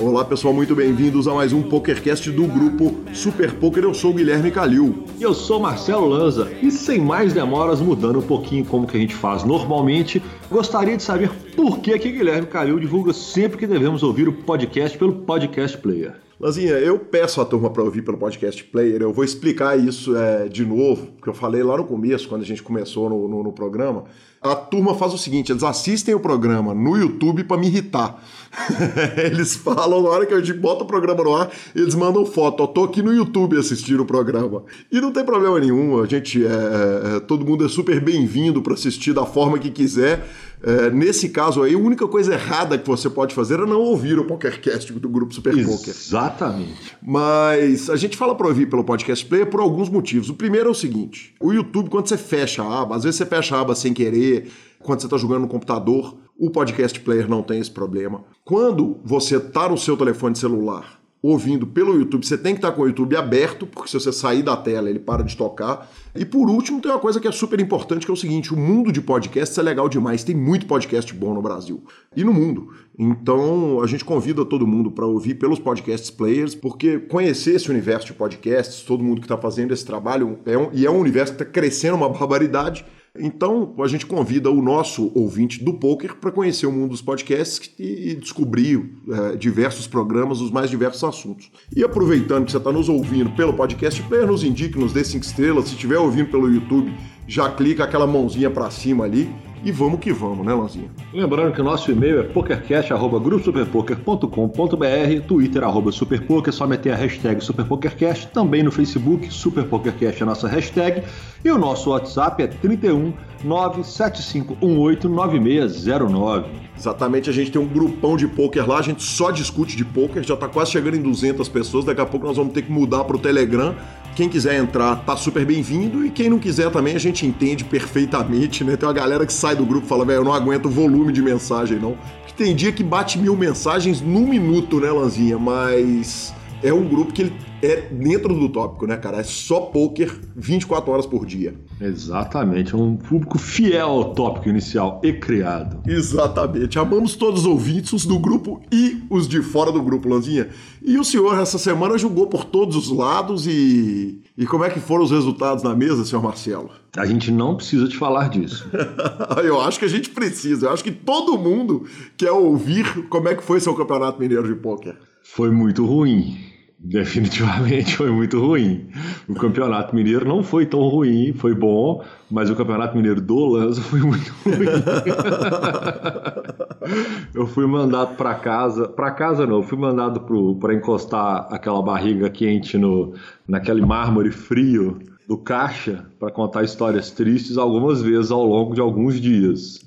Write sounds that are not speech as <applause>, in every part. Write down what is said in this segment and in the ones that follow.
Olá pessoal, muito bem-vindos a mais um PokerCast do grupo Super Poker. Eu sou o Guilherme Calil. E eu sou Marcelo Lanza. E sem mais demoras, mudando um pouquinho como que a gente faz normalmente, gostaria de saber por que que Guilherme Calil divulga sempre que devemos ouvir o podcast pelo Podcast Player. Lanzinha, eu peço a turma para ouvir pelo podcast player, eu vou explicar isso é, de novo, porque eu falei lá no começo, quando a gente começou no, no, no programa. A turma faz o seguinte: eles assistem o programa no YouTube para me irritar. <laughs> eles falam, na hora que a gente bota o programa no ar, eles mandam foto. Eu tô aqui no YouTube assistindo o programa. E não tem problema nenhum, a gente é, é todo mundo é super bem-vindo para assistir da forma que quiser. É, nesse caso aí, a única coisa errada que você pode fazer é não ouvir o PokerCast do grupo Super Poker. Exatamente. Mas a gente fala para ouvir pelo Podcast Player por alguns motivos. O primeiro é o seguinte: o YouTube, quando você fecha a aba, às vezes você fecha a aba sem querer, quando você está jogando no computador, o Podcast Player não tem esse problema. Quando você está no seu telefone celular ouvindo pelo YouTube, você tem que estar com o YouTube aberto, porque se você sair da tela, ele para de tocar. E por último, tem uma coisa que é super importante, que é o seguinte: o mundo de podcasts é legal demais. Tem muito podcast bom no Brasil e no mundo. Então, a gente convida todo mundo para ouvir pelos podcasts players, porque conhecer esse universo de podcasts, todo mundo que está fazendo esse trabalho, é um, e é um universo que está crescendo uma barbaridade. Então, a gente convida o nosso ouvinte do poker para conhecer o mundo dos podcasts e descobrir é, diversos programas, os mais diversos assuntos. E aproveitando que você está nos ouvindo pelo podcast player, nos indique, nos dê cinco estrelas. Se estiver ouvindo pelo YouTube, já clica aquela mãozinha para cima ali e vamos que vamos, né, Lanzinha? Lembrando que o nosso e-mail é pokercast.gruposuperpoker.com.br, Twitter, arroba superpoker, só meter a hashtag superpokercast, também no Facebook, superpokercast é a nossa hashtag, e o nosso WhatsApp é 31 975189609. Exatamente, a gente tem um grupão de poker lá, a gente só discute de poker, já tá quase chegando em 200 pessoas, daqui a pouco nós vamos ter que mudar pro Telegram. Quem quiser entrar tá super bem-vindo e quem não quiser também a gente entende perfeitamente, né? Tem uma galera que sai do grupo e fala, velho, eu não aguento o volume de mensagem não. Porque tem dia que bate mil mensagens num minuto, né, Lanzinha? Mas é um grupo que ele é dentro do tópico, né, cara? É só poker 24 horas por dia. Exatamente, é um público fiel ao tópico inicial e criado. Exatamente. Amamos todos os ouvintes, os do grupo e os de fora do grupo, Lanzinha. E o senhor, essa semana, julgou por todos os lados e. E como é que foram os resultados na mesa, senhor Marcelo? A gente não precisa te falar disso. <laughs> Eu acho que a gente precisa. Eu acho que todo mundo quer ouvir como é que foi seu campeonato mineiro de pôquer. Foi muito ruim. Definitivamente foi muito ruim. O Campeonato Mineiro não foi tão ruim, foi bom, mas o Campeonato Mineiro do Lanza foi muito ruim. <laughs> eu fui mandado para casa, para casa não, eu fui mandado para encostar aquela barriga quente no naquele mármore frio do caixa para contar histórias tristes algumas vezes ao longo de alguns dias.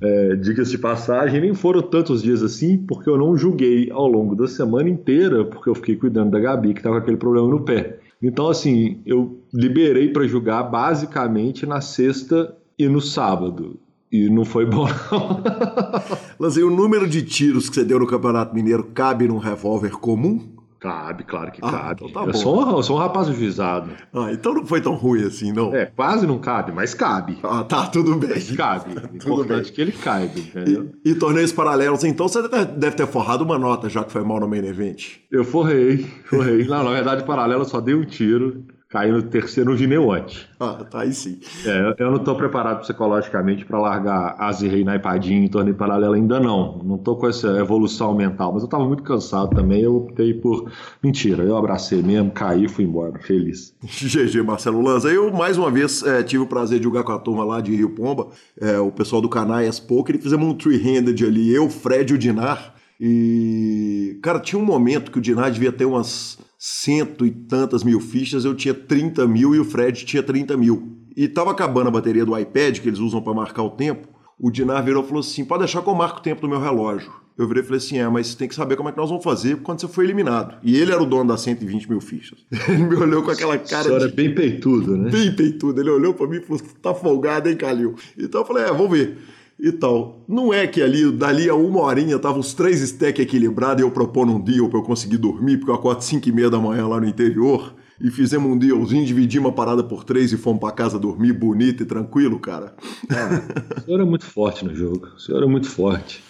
É, Diga-se de passagem, nem foram tantos dias assim, porque eu não julguei ao longo da semana inteira, porque eu fiquei cuidando da Gabi, que estava com aquele problema no pé. Então, assim, eu liberei para julgar basicamente na sexta e no sábado. E não foi bom, não. <laughs> Lanzei, o número de tiros que você deu no Campeonato Mineiro cabe num revólver comum? Cabe, claro que Ah, cabe. então tá eu, sou um, eu sou um rapaz juizado. Ah, então não foi tão ruim assim, não. É, quase não cabe, mas cabe. Ah, tá, tudo bem. Cabe. <laughs> Importante que ele caiba, entendeu? E, e torneios paralelos, então você deve- deve ter forrado uma nota, já que foi mal no main event. Eu forrei, forrei. Não, na verdade, paralelo, eu só dei um tiro, caí no terceiro, antes. Ah, tá aí sim. É, eu não tô preparado psicologicamente para largar Asi Rei naipadinho em torneio paralelo ainda não. Não tô com essa evolução mental, mas eu tava muito cansado também, eu optei por mentira. Eu abracei mesmo, caí e fui embora, feliz. <laughs> GG Marcelo Lanza. Eu, mais uma vez, eh, tive o prazer de jogar com a turma lá de Rio Pomba, eh, o pessoal do Canaias Poker, e fizemos um three-handed ali, eu, Fred e o Dinar. E, cara, tinha um momento que o Dinar devia ter umas cento e tantas mil fichas, eu tinha 30 mil e o Fred tinha 30 mil. E tava acabando a bateria do iPad, que eles usam para marcar o tempo. O Dinar virou e falou assim: pode deixar que eu marco o tempo do meu relógio. Eu virei e falei assim: é, mas você tem que saber como é que nós vamos fazer quando você foi eliminado. E ele era o dono das 120 mil fichas. <laughs> Ele me olhou com aquela cara senhora de é bem peitudo, né? bem peitudo. Ele olhou pra mim e falou: tá folgado, hein, Calil? Então eu falei: é, vamos ver. E tal. Não é que ali, dali a uma horinha, tava os três stacks equilibrados e eu propondo um deal pra eu conseguir dormir, porque eu acordo 5 e meia da manhã lá no interior. e fizemos um dealzinho, dividimos uma parada por três e fomos pra casa dormir bonito e tranquilo, cara. É, o senhor é muito forte no jogo. O senhor é muito forte.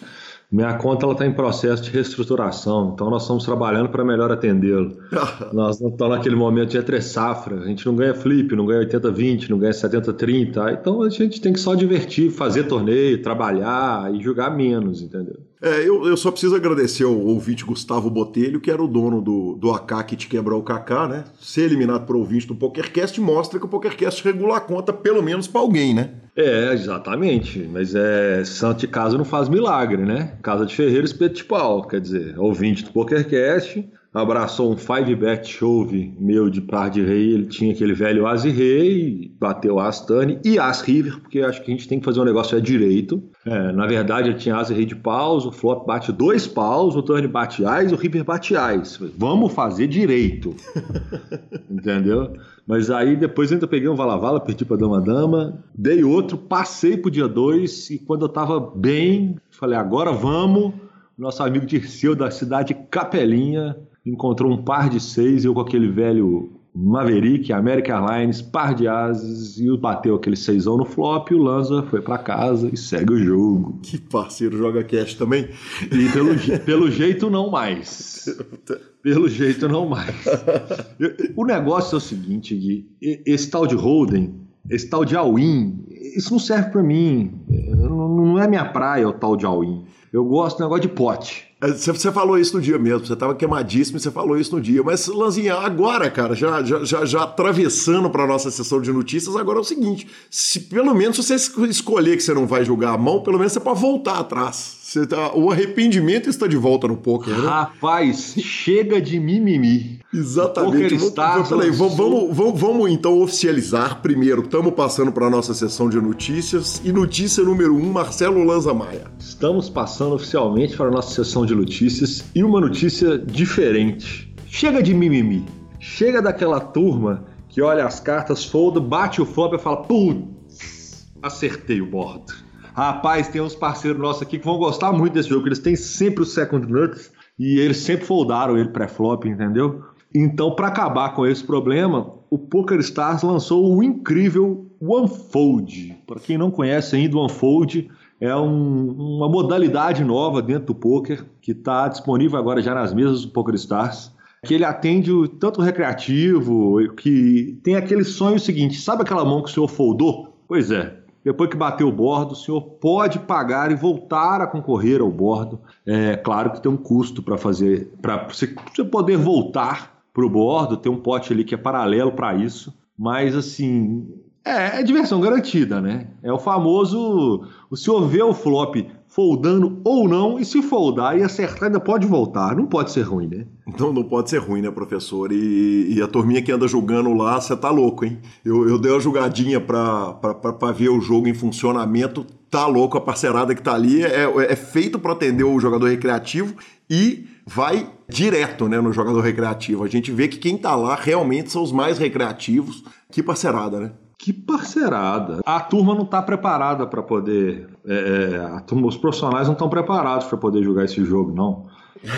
Minha conta está em processo de reestruturação, então nós estamos trabalhando para melhor atendê-lo. <laughs> nós não estamos naquele momento de entre safra, a gente não ganha flip, não ganha 80-20, não ganha 70-30, então a gente tem que só divertir, fazer torneio, trabalhar e jogar menos, entendeu? É, eu, eu só preciso agradecer ao ouvinte Gustavo Botelho, que era o dono do, do AK que te quebrou o KK, né? Ser eliminado por ouvinte do PokerCast mostra que o PokerCast regula a conta, pelo menos para alguém, né? É, exatamente. Mas é santo de casa não faz milagre, né? Casa de Ferreira, espeto de pau. Quer dizer, ouvinte do PokerCast, abraçou um five bet chove meu de par de rei, ele tinha aquele velho as e rei, bateu as tane e as river, porque acho que a gente tem que fazer um negócio é direito. É, na verdade, ele tinha as e rei de paus, o flop bate dois paus, o turn bate ás, o river bate ás. Vamos fazer direito. <laughs> Entendeu? Mas aí depois ainda peguei um vala-vala, perdi pra dama-dama, dei outro, passei pro dia dois e quando eu tava bem, falei, agora vamos. Nosso amigo Dirceu da cidade Capelinha encontrou um par de seis, eu com aquele velho Maverick, American Airlines, par de ases e bateu aquele seisão no flop e o Lanza foi para casa e segue o jogo. Que parceiro, joga cash também? E pelo, pelo jeito não mais. Pelo jeito não mais. O negócio é o seguinte, Gui, esse tal de Holden, esse tal de all-in, isso não serve para mim. Não é minha praia o tal de all-in. Eu gosto do negócio de pote. É, você falou isso no dia mesmo, você estava queimadíssimo e você falou isso no dia. Mas, Lanzinha, agora, cara, já, já, já, já atravessando para a nossa sessão de notícias, agora é o seguinte: se pelo menos você escolher que você não vai jogar a mão, pelo menos você pode voltar atrás. Tá, o arrependimento está de volta no poker, né? Rapaz, chega de mimimi. Exatamente. Vamos, peraí, vamos, vamos, vamos, vamos, então oficializar primeiro. Estamos passando para a nossa sessão de notícias. E notícia número um, Marcelo Lanza Maia. Estamos passando oficialmente para a nossa sessão de notícias e uma notícia diferente. Chega de mimimi. Chega daquela turma que olha as cartas, folda, bate o flop e fala: Putz, acertei o bordo. Rapaz, tem uns parceiros nossos aqui que vão gostar muito desse jogo, eles têm sempre o Second Nuts e eles sempre foldaram ele pré-flop, entendeu? Então, para acabar com esse problema, o Poker Stars lançou o incrível OneFold. Para quem não conhece ainda, o OneFold é um, uma modalidade nova dentro do poker que está disponível agora já nas mesas do Poker Stars. Que ele atende o, tanto o recreativo, que tem aquele sonho seguinte: sabe aquela mão que o senhor foldou? Pois é, depois que bater o bordo, o senhor pode pagar e voltar a concorrer ao bordo. É claro que tem um custo para fazer, para você poder voltar para o bordo, tem um pote ali que é paralelo para isso. Mas assim, é, é, diversão garantida, né? É o famoso. O senhor vê o flop foldando ou não, e se foldar e acertar, ainda pode voltar. Não pode ser ruim, né? Então não pode ser ruim, né, professor? E, e a turminha que anda julgando lá, você tá louco, hein? Eu, eu dei uma jogadinha pra, ver o jogo em funcionamento, tá louco, a parcerada que tá ali é, é feito para atender o jogador recreativo e vai direto né, no jogador recreativo. A gente vê que quem tá lá realmente são os mais recreativos. Que parcerada, né? Que parcerada. A turma não está preparada para poder. É, é, turma, os profissionais não estão preparados para poder jogar esse jogo, não.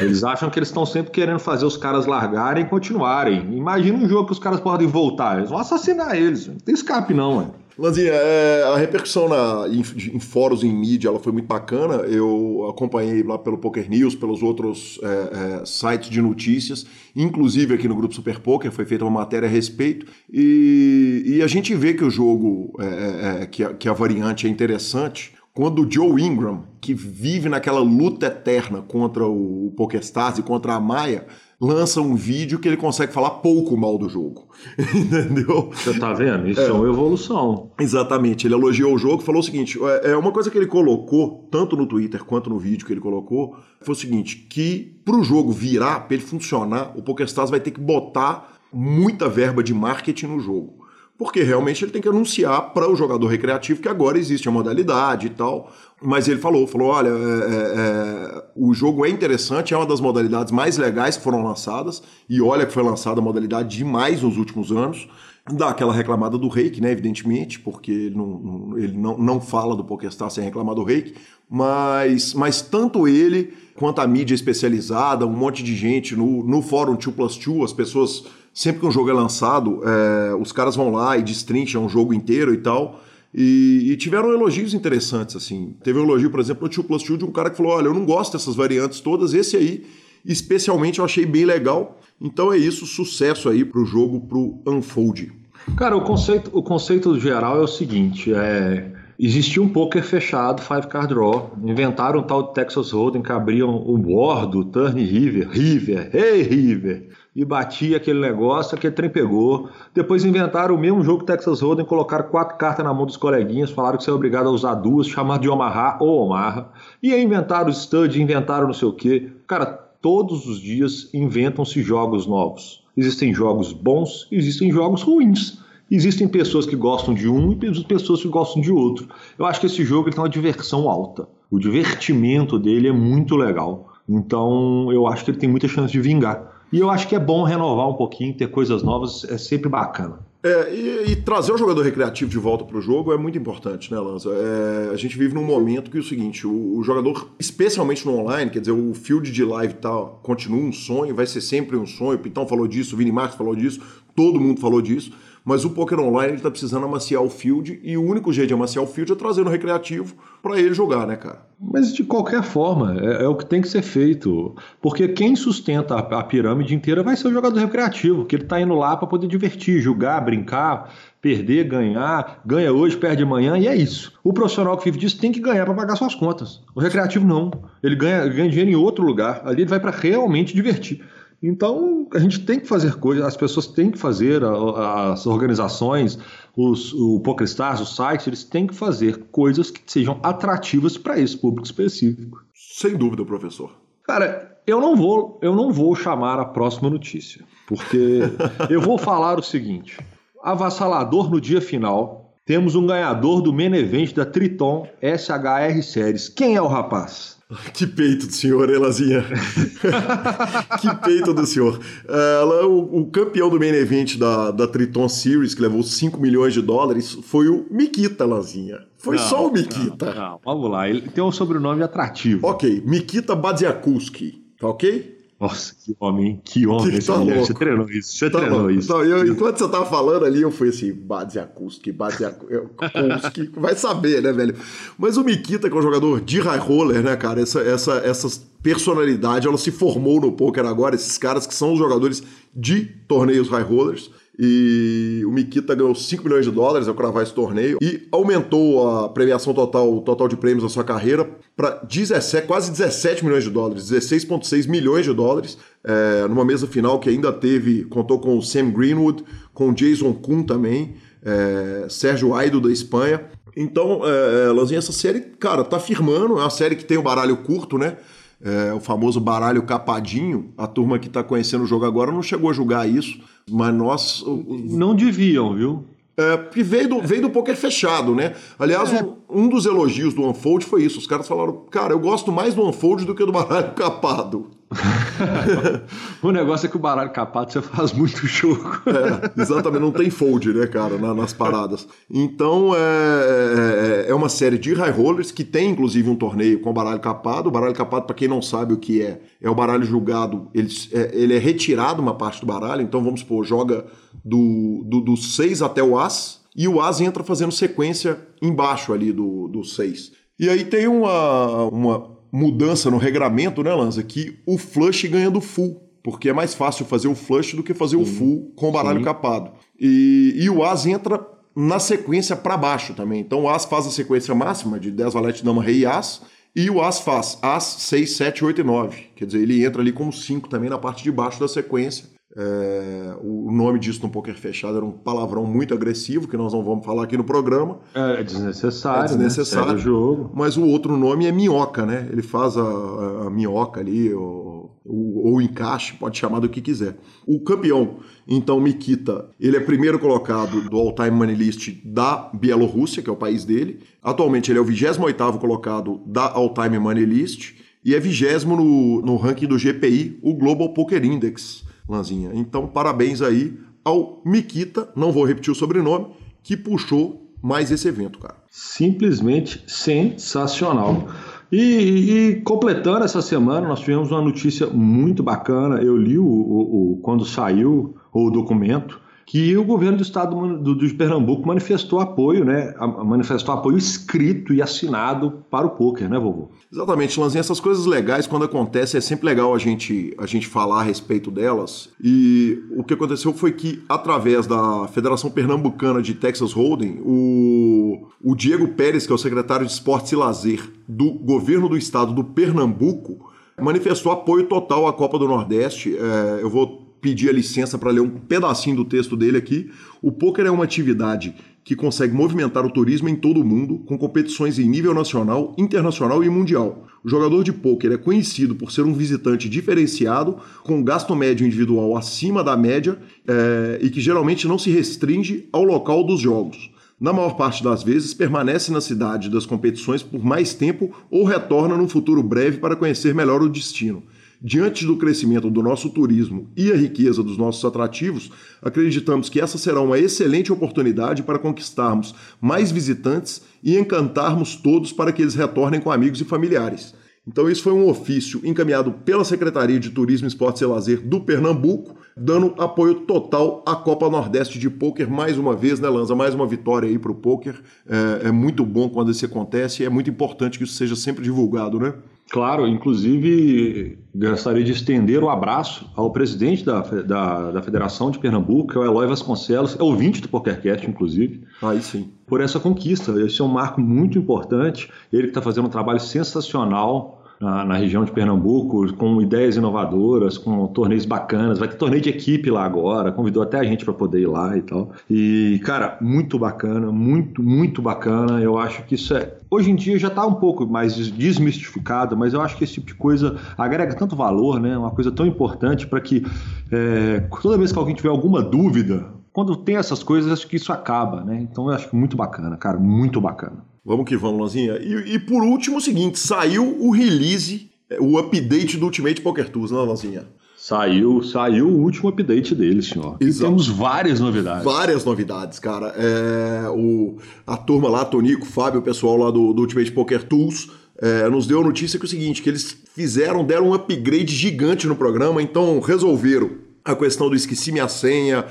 Eles acham que eles estão sempre querendo fazer os caras largarem e continuarem. Imagina um jogo que os caras podem voltar. Eles vão assassinar eles. Não tem escape, não, mano. Lanzinha, é, a repercussão na, em, em, fóruns, em mídia, ela foi muito bacana. Eu acompanhei lá pelo Poker News, pelos outros é, é, sites de notícias, inclusive aqui no Grupo Super Poker, foi feita uma matéria a respeito. E, e a gente vê que o jogo, é, é, é, que, a, que a variante é interessante, quando o Joe Ingram, que vive naquela luta eterna contra o PokerStars e contra a Maia, lança um vídeo que ele consegue falar pouco mal do jogo. <laughs> Entendeu? Você tá vendo? Isso é. é uma evolução. Exatamente. Ele elogiou o jogo falou o seguinte: é, é uma coisa que ele colocou, tanto no Twitter quanto no vídeo que ele colocou, foi o seguinte: que pro jogo virar, para ele funcionar, o PokerStars vai ter que botar muita verba de marketing no jogo porque realmente ele tem que anunciar para o jogador recreativo que agora existe a modalidade e tal. Mas ele falou, falou, olha, é, é, é, o jogo é interessante, é uma das modalidades mais legais que foram lançadas, e olha que foi lançada a modalidade demais nos últimos anos. dá aquela reclamada do reiki, né, evidentemente, porque ele não, ele não, não fala do PokerStars sem reclamar do reiki, mas, mas tanto ele quanto a mídia especializada, um monte de gente no, no fórum 2 Plus 2, as pessoas, sempre que um jogo é lançado, é, os caras vão lá e destrincham o jogo inteiro e tal, e, e, tiveram elogios interessantes, assim. Teve um elogio, por exemplo, no 2 Plus 2 de um cara que falou, olha, eu não gosto dessas variantes todas, esse aí, especialmente, eu achei bem legal, então é isso, sucesso aí pro jogo, pro Unfold. Cara, o conceito, o conceito geral é o seguinte, é... Existia um poker fechado, Five Card Draw. Inventaram um tal de Texas Hold'em que abriam o bordo, Turn River, River, Hey River, e batia aquele negócio, aquele trem pegou. Depois inventaram o mesmo jogo Texas Hold'em, colocaram quatro cartas na mão dos coleguinhas, falaram que você é obrigado a usar duas, chamaram de Omaha ou Omaha. E aí inventaram o stud, inventaram não sei o quê. Cara, todos os dias inventam-se jogos novos. Existem jogos bons, existem jogos ruins. Existem pessoas que gostam de um e pessoas que gostam de outro. Eu acho que esse jogo tem uma diversão alta. O divertimento dele é muito legal. Então eu acho que ele tem muita chance de vingar. E eu acho que é bom renovar um pouquinho, ter coisas novas, é sempre bacana. É, e, e, trazer o jogador recreativo de volta para o jogo é muito importante, né, Lanza? É, a gente vive num momento que é o seguinte: o, o, jogador, especialmente no online, quer dizer, o field de live tal, continua um sonho, vai ser sempre um sonho. O Pitão falou disso, o Vini Marques falou disso, todo mundo falou disso. Mas o poker online está precisando amaciar o field e o único jeito de amaciar o field é trazer no recreativo para ele jogar, né, cara? Mas de qualquer forma, é, é, o que tem que ser feito. Porque quem sustenta a, a pirâmide inteira vai ser o jogador recreativo, que ele está indo lá para poder divertir, jogar, brincar, perder, ganhar, ganha hoje, perde amanhã, e é isso. O profissional que vive disso tem que ganhar para pagar suas contas. O recreativo não. Ele ganha, ganha dinheiro em outro lugar. Ali ele vai para realmente divertir. Então, a gente tem que fazer coisas, as pessoas têm que fazer, as organizações, os, o PokerStars, os sites, eles têm que fazer coisas que sejam atrativas para esse público específico. Sem dúvida, professor. Cara, eu não vou, eu não vou chamar a próxima notícia, porque <laughs> eu vou falar o seguinte: avassalador no dia final, temos um ganhador do main event da Triton SHR Series. Quem é o rapaz? Que peito do senhor, Elazinha. <laughs> que peito do senhor. Ela, o, o, campeão do main event da, da Triton Series, que levou 5 milhões de dólares, foi o Mikita, Elazinha. Foi não, só o Mikita. Não, não, vamos lá, ele tem um sobrenome atrativo. Ok, Mikita Badziakuski, tá ok? Nossa, que homem, que homem. Que tá você treinou isso, você tá treinou louco. isso. Não, eu, enquanto você tava falando ali, eu fui assim, Badziakuski, Badziakuski, <laughs> vai saber, né, velho? Mas o Mikita, que é um jogador de high roller, né, cara, essa, essa, essa personalidade, ela se formou no poker agora, esses caras que são os jogadores de torneios high rollers. E o Mikita ganhou 5 milhões de dólares ao cravar esse torneio e aumentou a premiação total, total de prêmios da sua carreira para 17, quase 17 milhões de dólares, 16,6 milhões de dólares, é, numa mesa final que ainda teve, contou com o Sam Greenwood, com o Jason Kuhn também, é, Sérgio Aido da Espanha. Então, é, Lanzinha, essa série, cara, tá firmando, é uma série que tem o baralho curto, né? É, o famoso baralho capadinho. A turma que está conhecendo o jogo agora não chegou a julgar isso, mas nós. Não deviam, viu? É, porque veio do, veio do poker fechado, né? Aliás, é. um, um, dos elogios do Unfold foi isso. Os caras falaram, cara, eu gosto mais do Unfold do que do baralho <laughs> capado. <laughs> o negócio é que o baralho capado você faz muito <laughs> jogo. é, exatamente, não tem fold, né, cara, na, nas paradas. Então é, é, é, uma série de high rollers que tem inclusive um torneio com baralho capado. O baralho capado, para quem não sabe o que é, é o baralho julgado, ele é, ele é retirado uma parte do baralho, então vamos supor, joga do, do, do 6 até o As, e o As entra fazendo sequência embaixo ali do 6. E aí tem uma, uma mudança no regramento, né, Lanza? Que o flush ganha do full, porque é mais fácil fazer o flush do que fazer Sim. o full com o baralho Sim. capado. E, e o As entra na sequência para baixo também. Então o As faz a sequência máxima de 10 valete, dama, rei e As. E o As faz As, 6, 7, 8 e 9. Quer dizer, ele entra ali como 5 também na parte de baixo da sequência. É, o nome disso no poker fechado era um palavrão muito agressivo, que nós não vamos falar aqui no programa. É, desnecessário. É desnecessário. Né? jogo. Mas o outro nome é minhoca, né? Ele faz a, a minhoca ali, ou, o encaixe, pode chamar do que quiser. O campeão, então, Mikita, ele é primeiro colocado do All-Time Money List da Bielorrússia, que é o país dele. Atualmente ele é o 28 colocado da All-Time Money List e é vigésimo no, no ranking do GPI, o Global Poker Index. Lanzinha. Então, parabéns aí ao Miquita, não vou repetir o sobrenome, que puxou mais esse evento, cara. Simplesmente sensacional. E, e, completando essa semana, nós tivemos uma notícia muito bacana. Eu li o, o, o quando saiu o documento que o governo do estado do, de Pernambuco manifestou apoio, né? Manifestou apoio escrito e assinado para o poker, né, vovô? Exatamente, Lanzinha. Essas coisas legais, quando acontecem, é sempre legal a gente, a gente falar a respeito delas. E o que aconteceu foi que, através da Federação Pernambucana de Texas Hold'em, o, o Diego Pérez, que é o secretário de Esportes e Lazer do governo do estado do Pernambuco, manifestou apoio total à Copa do Nordeste. É, eu vou pedir a licença para ler um pedacinho do texto dele aqui. O poker é uma atividade que consegue movimentar o turismo em todo o mundo, com competições em nível nacional, internacional e mundial. O jogador de pôquer é conhecido por ser um visitante diferenciado, com gasto médio individual acima da média é, e que geralmente não se restringe ao local dos jogos. Na maior parte das vezes, permanece na cidade das competições por mais tempo ou retorna num futuro breve para conhecer melhor o destino. Diante do crescimento do nosso turismo e a riqueza dos nossos atrativos, acreditamos que essa será uma excelente oportunidade para conquistarmos mais visitantes e encantarmos todos para que eles retornem com amigos e familiares. Então, isso foi um ofício encaminhado pela Secretaria de Turismo, Esportes e Lazer do Pernambuco, dando apoio total à Copa Nordeste de Pôquer mais uma vez, né, Lanza? Mais uma vitória aí para o pôquer. É, é muito bom quando isso acontece e é muito importante que isso seja sempre divulgado, né? Claro, inclusive gostaria de estender o um abraço ao presidente da, da, da, Federação de Pernambuco, que é o Eloy Vasconcelos, é ouvinte do PokerCast, inclusive. Aí sim. Por essa conquista. Esse é um marco muito importante. Ele que está fazendo um trabalho sensacional na, na, região de Pernambuco, com ideias inovadoras, com torneios bacanas. Vai ter torneio de equipe lá agora, convidou até a gente para poder ir lá e tal. E, cara, muito bacana, muito, muito bacana. Eu acho que isso é. Hoje em dia já está um pouco mais desmistificado, mas eu acho que esse tipo de coisa agrega tanto valor, né? Uma coisa tão importante para que é, toda vez que alguém tiver alguma dúvida, quando tem essas coisas, acho que isso acaba, né? Então eu acho muito bacana, cara, muito bacana. Vamos que vamos, Lanzinha. E, e, por último, o seguinte: saiu o release, o update do Ultimate Poker Tools, né, Lanzinha? Saiu, saiu o último update dele, senhor. E temos várias novidades. Várias novidades, cara. É, o, a turma lá, Tonico, Fábio, o pessoal lá do, do Ultimate Poker Tools, é, nos deu a notícia que é o seguinte: que eles fizeram, deram um upgrade gigante no programa, então resolveram a questão do esqueci minha senha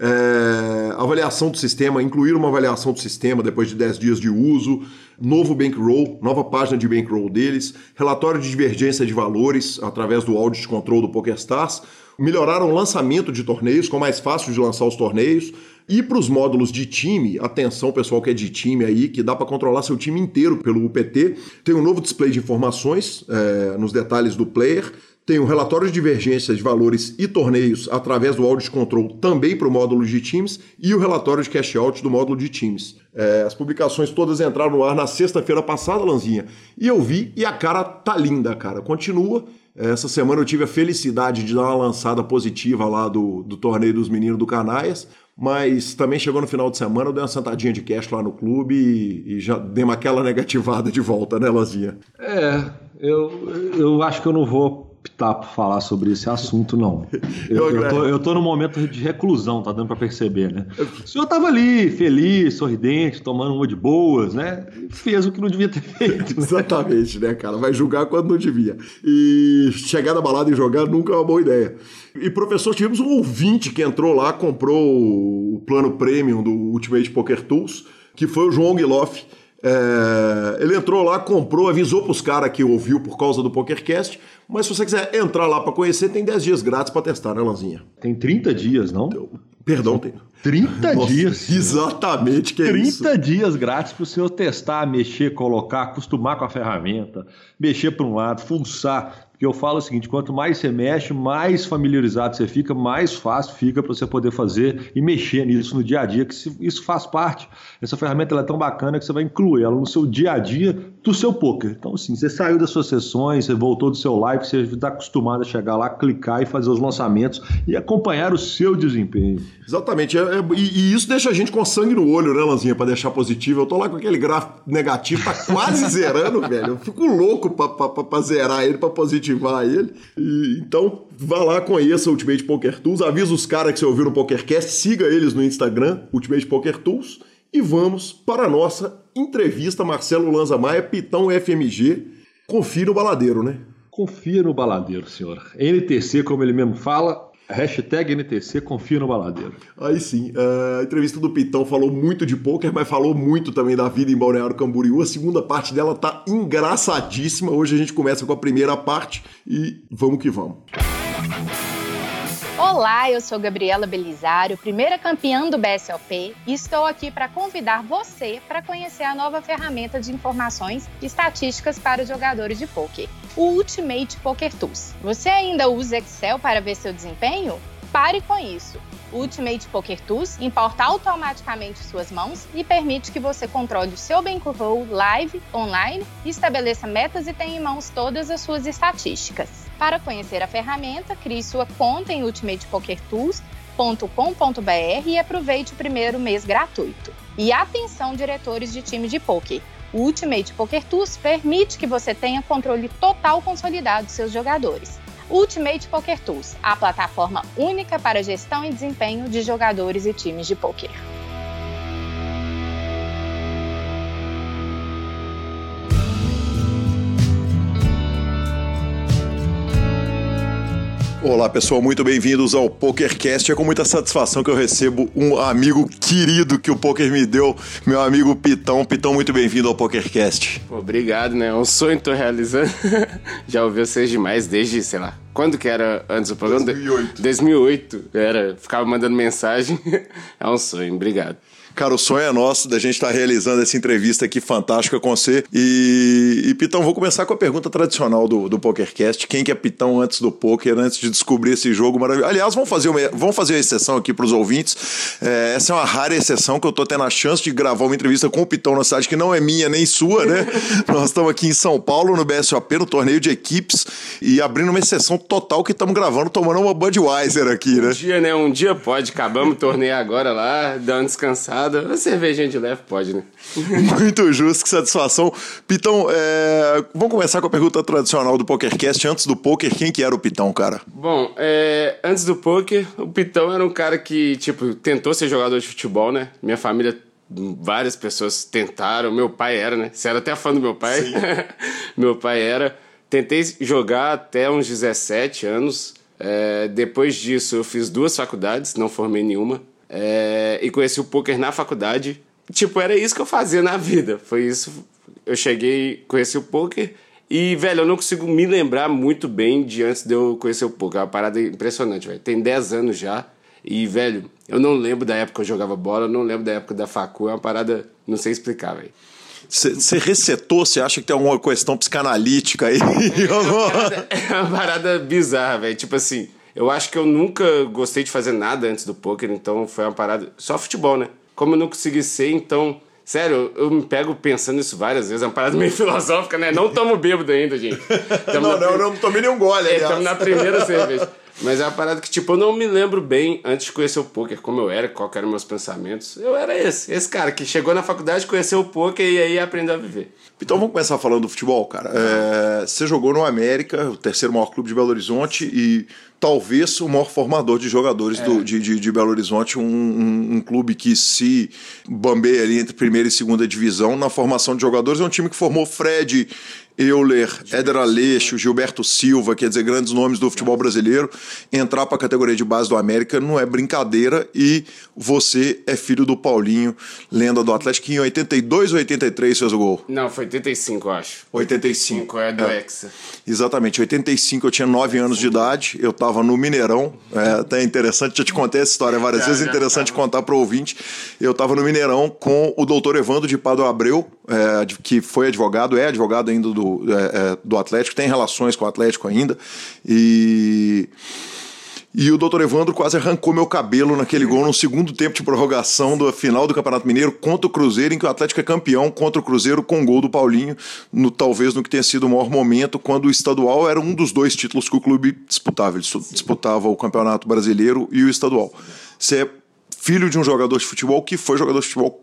é, avaliação do sistema, incluir uma avaliação do sistema depois de 10 dias de uso, novo bankroll, nova página de bankroll deles, relatório de divergência de valores através do audit control do PokerStars, melhoraram o lançamento de torneios, com mais fácil de lançar os torneios, e para os módulos de time, atenção pessoal que é de time aí, que dá para controlar seu time inteiro pelo UPT, tem um novo display de informações é, nos detalhes do player, tem um relatório de divergência de valores e torneios através do Audit Control também para o módulo de Teams e o relatório de cash out do módulo de Teams. É, as publicações todas entraram no ar na sexta-feira passada, Lanzinha, e eu vi e a cara tá linda, cara. Continua. Essa semana eu tive a felicidade de dar uma lançada positiva lá do, do torneio dos meninos do Canaias, mas também chegou no final de semana, eu dei uma sentadinha de cash lá no clube e, e já dei uma aquela <laughs> negativada de volta, né, Lanzinha? É, eu, eu acho que eu não vou optar por falar sobre esse assunto, não. <laughs> Eu, eu, tô, eu tô no momento de reclusão, tá dando para perceber, né? O senhor tava ali, feliz, sorridente, tomando uma de boas, né? Fez o que não devia ter <laughs> feito. Né? Exatamente, né, cara? Vai julgar quando não devia. E chegar na balada e jogar nunca é uma boa ideia. E, professor, tivemos um ouvinte que entrou lá, comprou o plano premium do Ultimate Poker Tools, que foi o João Guiloff. É, ele entrou lá, comprou, avisou para os caras que ouviu por causa do PokerCast, mas se você quiser entrar lá para conhecer, tem 10 dias grátis para testar, né, Lanzinha? Tem 30 dias, não? Perdão, tem. 30 Nossa, dias. Exatamente, que é 30 isso. 30 dias grátis para o senhor testar, mexer, colocar, acostumar com a ferramenta, mexer para um lado, fuçar. Porque eu falo o seguinte: quanto mais você mexe, mais familiarizado você fica, mais fácil fica para você poder fazer e mexer nisso no dia a dia, que isso faz parte. Essa ferramenta é tão bacana que você vai incluir ela no seu dia a dia do seu poker. Então, assim, você saiu das suas sessões, você voltou do seu live, você está acostumado a chegar lá, clicar e fazer os lançamentos e acompanhar o seu desempenho. Exatamente. É, é, e, e, isso deixa a gente com sangue no olho, né, Lanzinha, para deixar positivo. Eu tô lá com aquele gráfico negativo, tá quase <laughs> zerando, velho. Eu fico louco para zerar ele para positivo incentivar ele. E, então, vá lá, conheça o Ultimate Poker Tools, avisa os caras que você ouviu no PokerCast, siga eles no Instagram, Ultimate Poker Tools, e vamos para a nossa entrevista Marcelo Lanza Maia, Pitão FMG. Confira o baladeiro, né? Confia no baladeiro, senhor. NTC, como ele mesmo fala, Hashtag NTC, confia no baladeiro. Aí sim, a entrevista do Pitão falou muito de pôquer, mas falou muito também da vida em Balneário Camboriú. A segunda parte dela tá engraçadíssima. Hoje a gente começa com a primeira parte e vamos que vamos. Olá, eu sou Gabriela Belisário, primeira campeã do BSOP, e estou aqui para convidar você para conhecer a nova ferramenta de informações e estatísticas para os jogadores de poker, o Ultimate Poker Tools. Você ainda usa Excel para ver seu desempenho? Pare com isso. O Ultimate Poker Tools importa automaticamente suas mãos e permite que você controle o seu bankroll live, online, estabeleça metas e tenha em mãos todas as suas estatísticas. Para conhecer a ferramenta, crie sua conta em ultimatepokertools.com.br e aproveite o primeiro mês gratuito. E atenção, diretores de time de poker! O Ultimate Poker Tools permite que você tenha controle total consolidado de seus jogadores. Ultimate Poker Tools, a plataforma única para gestão e desempenho de jogadores e times de poker. Olá pessoal, muito bem-vindos ao PokerCast. É com muita satisfação que eu recebo um amigo querido que o poker me deu, meu amigo Pitão. Pitão, muito bem-vindo ao PokerCast. Obrigado, né? É um sonho que tô realizando. <laughs> Já ouvi vocês demais desde, sei lá, quando que era antes do programa? 2008. 2008. Era, ficava mandando mensagem. <laughs> é um sonho, obrigado. Cara, o sonho é nosso da gente estar tá realizando essa entrevista aqui fantástica com você. E, e, Pitão, vou começar com a pergunta tradicional do, do PokerCast. Quem que é Pitão antes do poker, antes de descobrir esse jogo maravilhoso? Aliás, vamos fazer uma, vamos fazer uma exceção aqui para os ouvintes. É, essa é uma rara exceção que eu tô tendo a chance de gravar uma entrevista com o Pitão na cidade que não é minha nem sua, né? <laughs> Nós estamos aqui em São Paulo, no BSOP, no torneio de equipes, e abrindo uma exceção total que estamos gravando, tomando uma Budweiser aqui, né? Um dia, né? Um dia pode. Acabamos o torneio agora lá, dando uma descansada nada. Uma cervejinha de leve pode, né? <laughs> Muito justo, que satisfação. Pitão, é... vamos começar com a pergunta tradicional do PokerCast. Antes do poker, quem que era o Pitão, cara? Bom, é... antes do poker, o Pitão era um cara que, tipo, tentou ser jogador de futebol, né? Minha família várias pessoas tentaram. Meu pai era, né? Você era até fã do meu pai? <laughs> meu pai era. Tentei jogar até uns 17 anos. É, depois disso, eu fiz duas faculdades, não formei nenhuma. É, e conheci o poker na faculdade. Tipo, era isso que eu fazia na vida. Foi isso. Eu cheguei, conheci o poker. E, velho, eu não consigo me lembrar muito bem de antes de eu conhecer o poker. É uma parada impressionante, velho. Tem 10 anos já. E, velho, eu não lembro da época que eu jogava bola, eu não lembro da época da facu. É uma parada, não sei explicar, velho. Você resetou? Você acha que tem alguma questão psicanalítica aí? É uma parada, é uma parada bizarra, velho. Tipo assim, eu acho que eu nunca gostei de fazer nada antes do poker, então foi uma parada. Só futebol, né? Como eu não consegui ser, então. Sério, eu me pego pensando nisso várias vezes. É uma parada meio <laughs> filosófica, né? Não tomo bêbado ainda, gente. <laughs> Tamo não, não, não tomei nenhum gole, é, Estamos na primeira cerveja. Mas é uma parada que, tipo, eu não me lembro bem antes de conhecer o poker, como eu era, qual eram meus pensamentos. Eu era esse, esse cara que chegou na faculdade, conheceu o poker e aí aprendeu a viver. Então vamos começar falando do futebol, cara. É, você jogou no América, o terceiro maior clube de Belo Horizonte, e talvez o maior formador de jogadores é. do, de, de, de, Belo Horizonte, um, um, um, clube que se bambeia ali entre primeira e segunda divisão na formação de jogadores. É um time que formou Fred, Euler, Éder Aleixo, Gilberto Silva, quer dizer, grandes nomes do futebol brasileiro. Entrar para a categoria de base do América não é brincadeira e você é filho do Paulinho, lenda do Atlético, que em 82 ou 83 fez o gol? Não, foi 85, eu acho. 85. 85 é do é. Hexa. Exatamente, 85 eu tinha 9 anos de idade, eu estava no Mineirão, é até interessante, já te contei essa história várias já, vezes, já, interessante já. contar para o ouvinte. Eu estava no Mineirão com o doutor Evandro de Pado Abreu, é, que foi advogado, é advogado ainda do, é, é, do Atlético, tem relações com o Atlético ainda. E. E o doutor Evandro quase arrancou meu cabelo naquele gol no segundo tempo de prorrogação da final do Campeonato Mineiro contra o Cruzeiro, em que o Atlético é campeão contra o Cruzeiro com o gol do Paulinho, no, talvez no que tenha sido o maior momento, quando o estadual era um dos dois títulos que o clube disputava. Ele disputava o Campeonato Brasileiro e o estadual. Você filho de um jogador de futebol que foi jogador de futebol.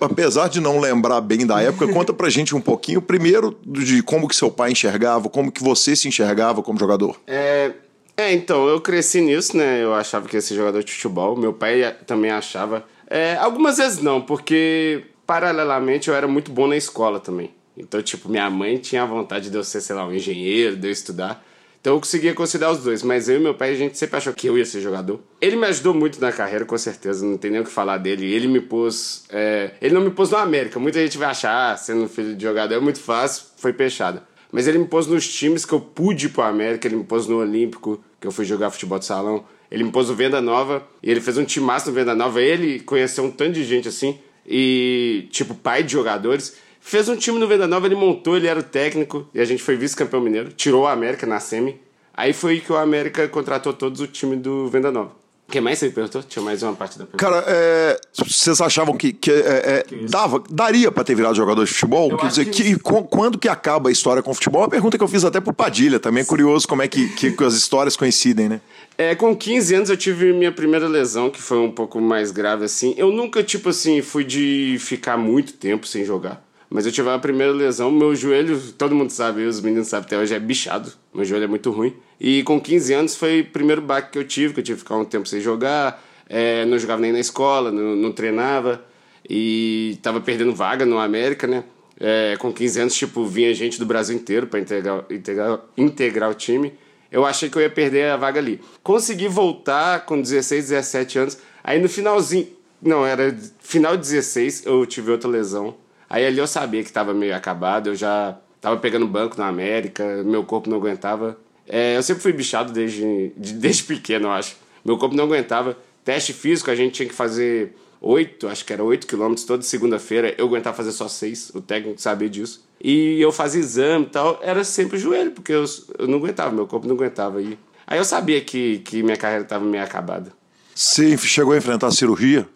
Apesar de não lembrar bem da época, <laughs> conta pra gente um pouquinho, primeiro, de como que seu pai enxergava, como que você se enxergava como jogador. É, é então, eu cresci nisso, né? Eu achava que ia ser jogador de futebol. Meu pai também achava. É, algumas vezes não, porque paralelamente eu era muito bom na escola também. Então, tipo, minha mãe tinha a vontade de eu ser, sei lá, um engenheiro, de eu estudar. Então eu conseguia conciliar os dois, mas eu e meu pai a gente sempre achou que eu ia ser jogador. Ele me ajudou muito na carreira, com certeza, não tem nem o que falar dele. Ele me pôs. É... Ele não me pôs no América. Muita gente vai achar, ah, sendo filho de jogador é muito fácil, foi peixado. Mas ele me pôs nos times que eu pude ir pro América, ele me pôs no Olímpico, que eu fui jogar futebol de salão. Ele me pôs no Venda Nova, e ele fez um timaço no Venda Nova. Ele conheceu um tanto de gente assim, e tipo, pai de jogadores. Fez um time no Venda Nova, ele montou, ele era o técnico, e a gente foi vice-campeão mineiro. Tirou o América na semi. Aí foi que o América contratou todos o time do Venda Nova. O que mais você perguntou? Tinha mais uma parte da pergunta. Cara, é, vocês achavam que, que, é, é, dava, daria para ter virado jogador de futebol? Eu Quer dizer, que, que, quando que acaba a história com o futebol? É uma pergunta que eu fiz até pro Padilha também. É curioso como é que, que, as histórias coincidem, né? É, com 15 anos eu tive minha primeira lesão, que foi um pouco mais grave assim. Eu nunca, tipo assim, fui de ficar muito tempo sem jogar. Mas eu tive a primeira lesão, meu joelho, todo mundo sabe, os meninos sabem até hoje, é bichado. Meu joelho é muito ruim. E com 15 anos foi o primeiro baque que eu tive, que eu tive que ficar um tempo sem jogar, é, não jogava nem na escola, não, não treinava. E tava perdendo vaga no América, né? É, com 15 anos, tipo, vinha gente do Brasil inteiro para integrar, integrar, integrar o time. Eu achei que eu ia perder a vaga ali. Consegui voltar com 16, 17 anos. Aí no finalzinho, não, era final de 16, eu tive outra lesão Aí ali eu sabia que estava meio acabado, eu já estava pegando banco na América, meu corpo não aguentava. É, eu sempre fui bichado desde, <laughs> desde pequeno, eu acho. Meu corpo não aguentava. Teste físico, a gente tinha que fazer oito, acho que era oito quilômetros toda segunda-feira. Eu aguentava fazer só seis, o técnico sabia disso. E eu fazia exame e tal, era sempre o joelho, porque eu, eu não aguentava, meu corpo não aguentava. E aí eu sabia que, que minha carreira estava meio acabada. Você chegou a enfrentar a cirurgia?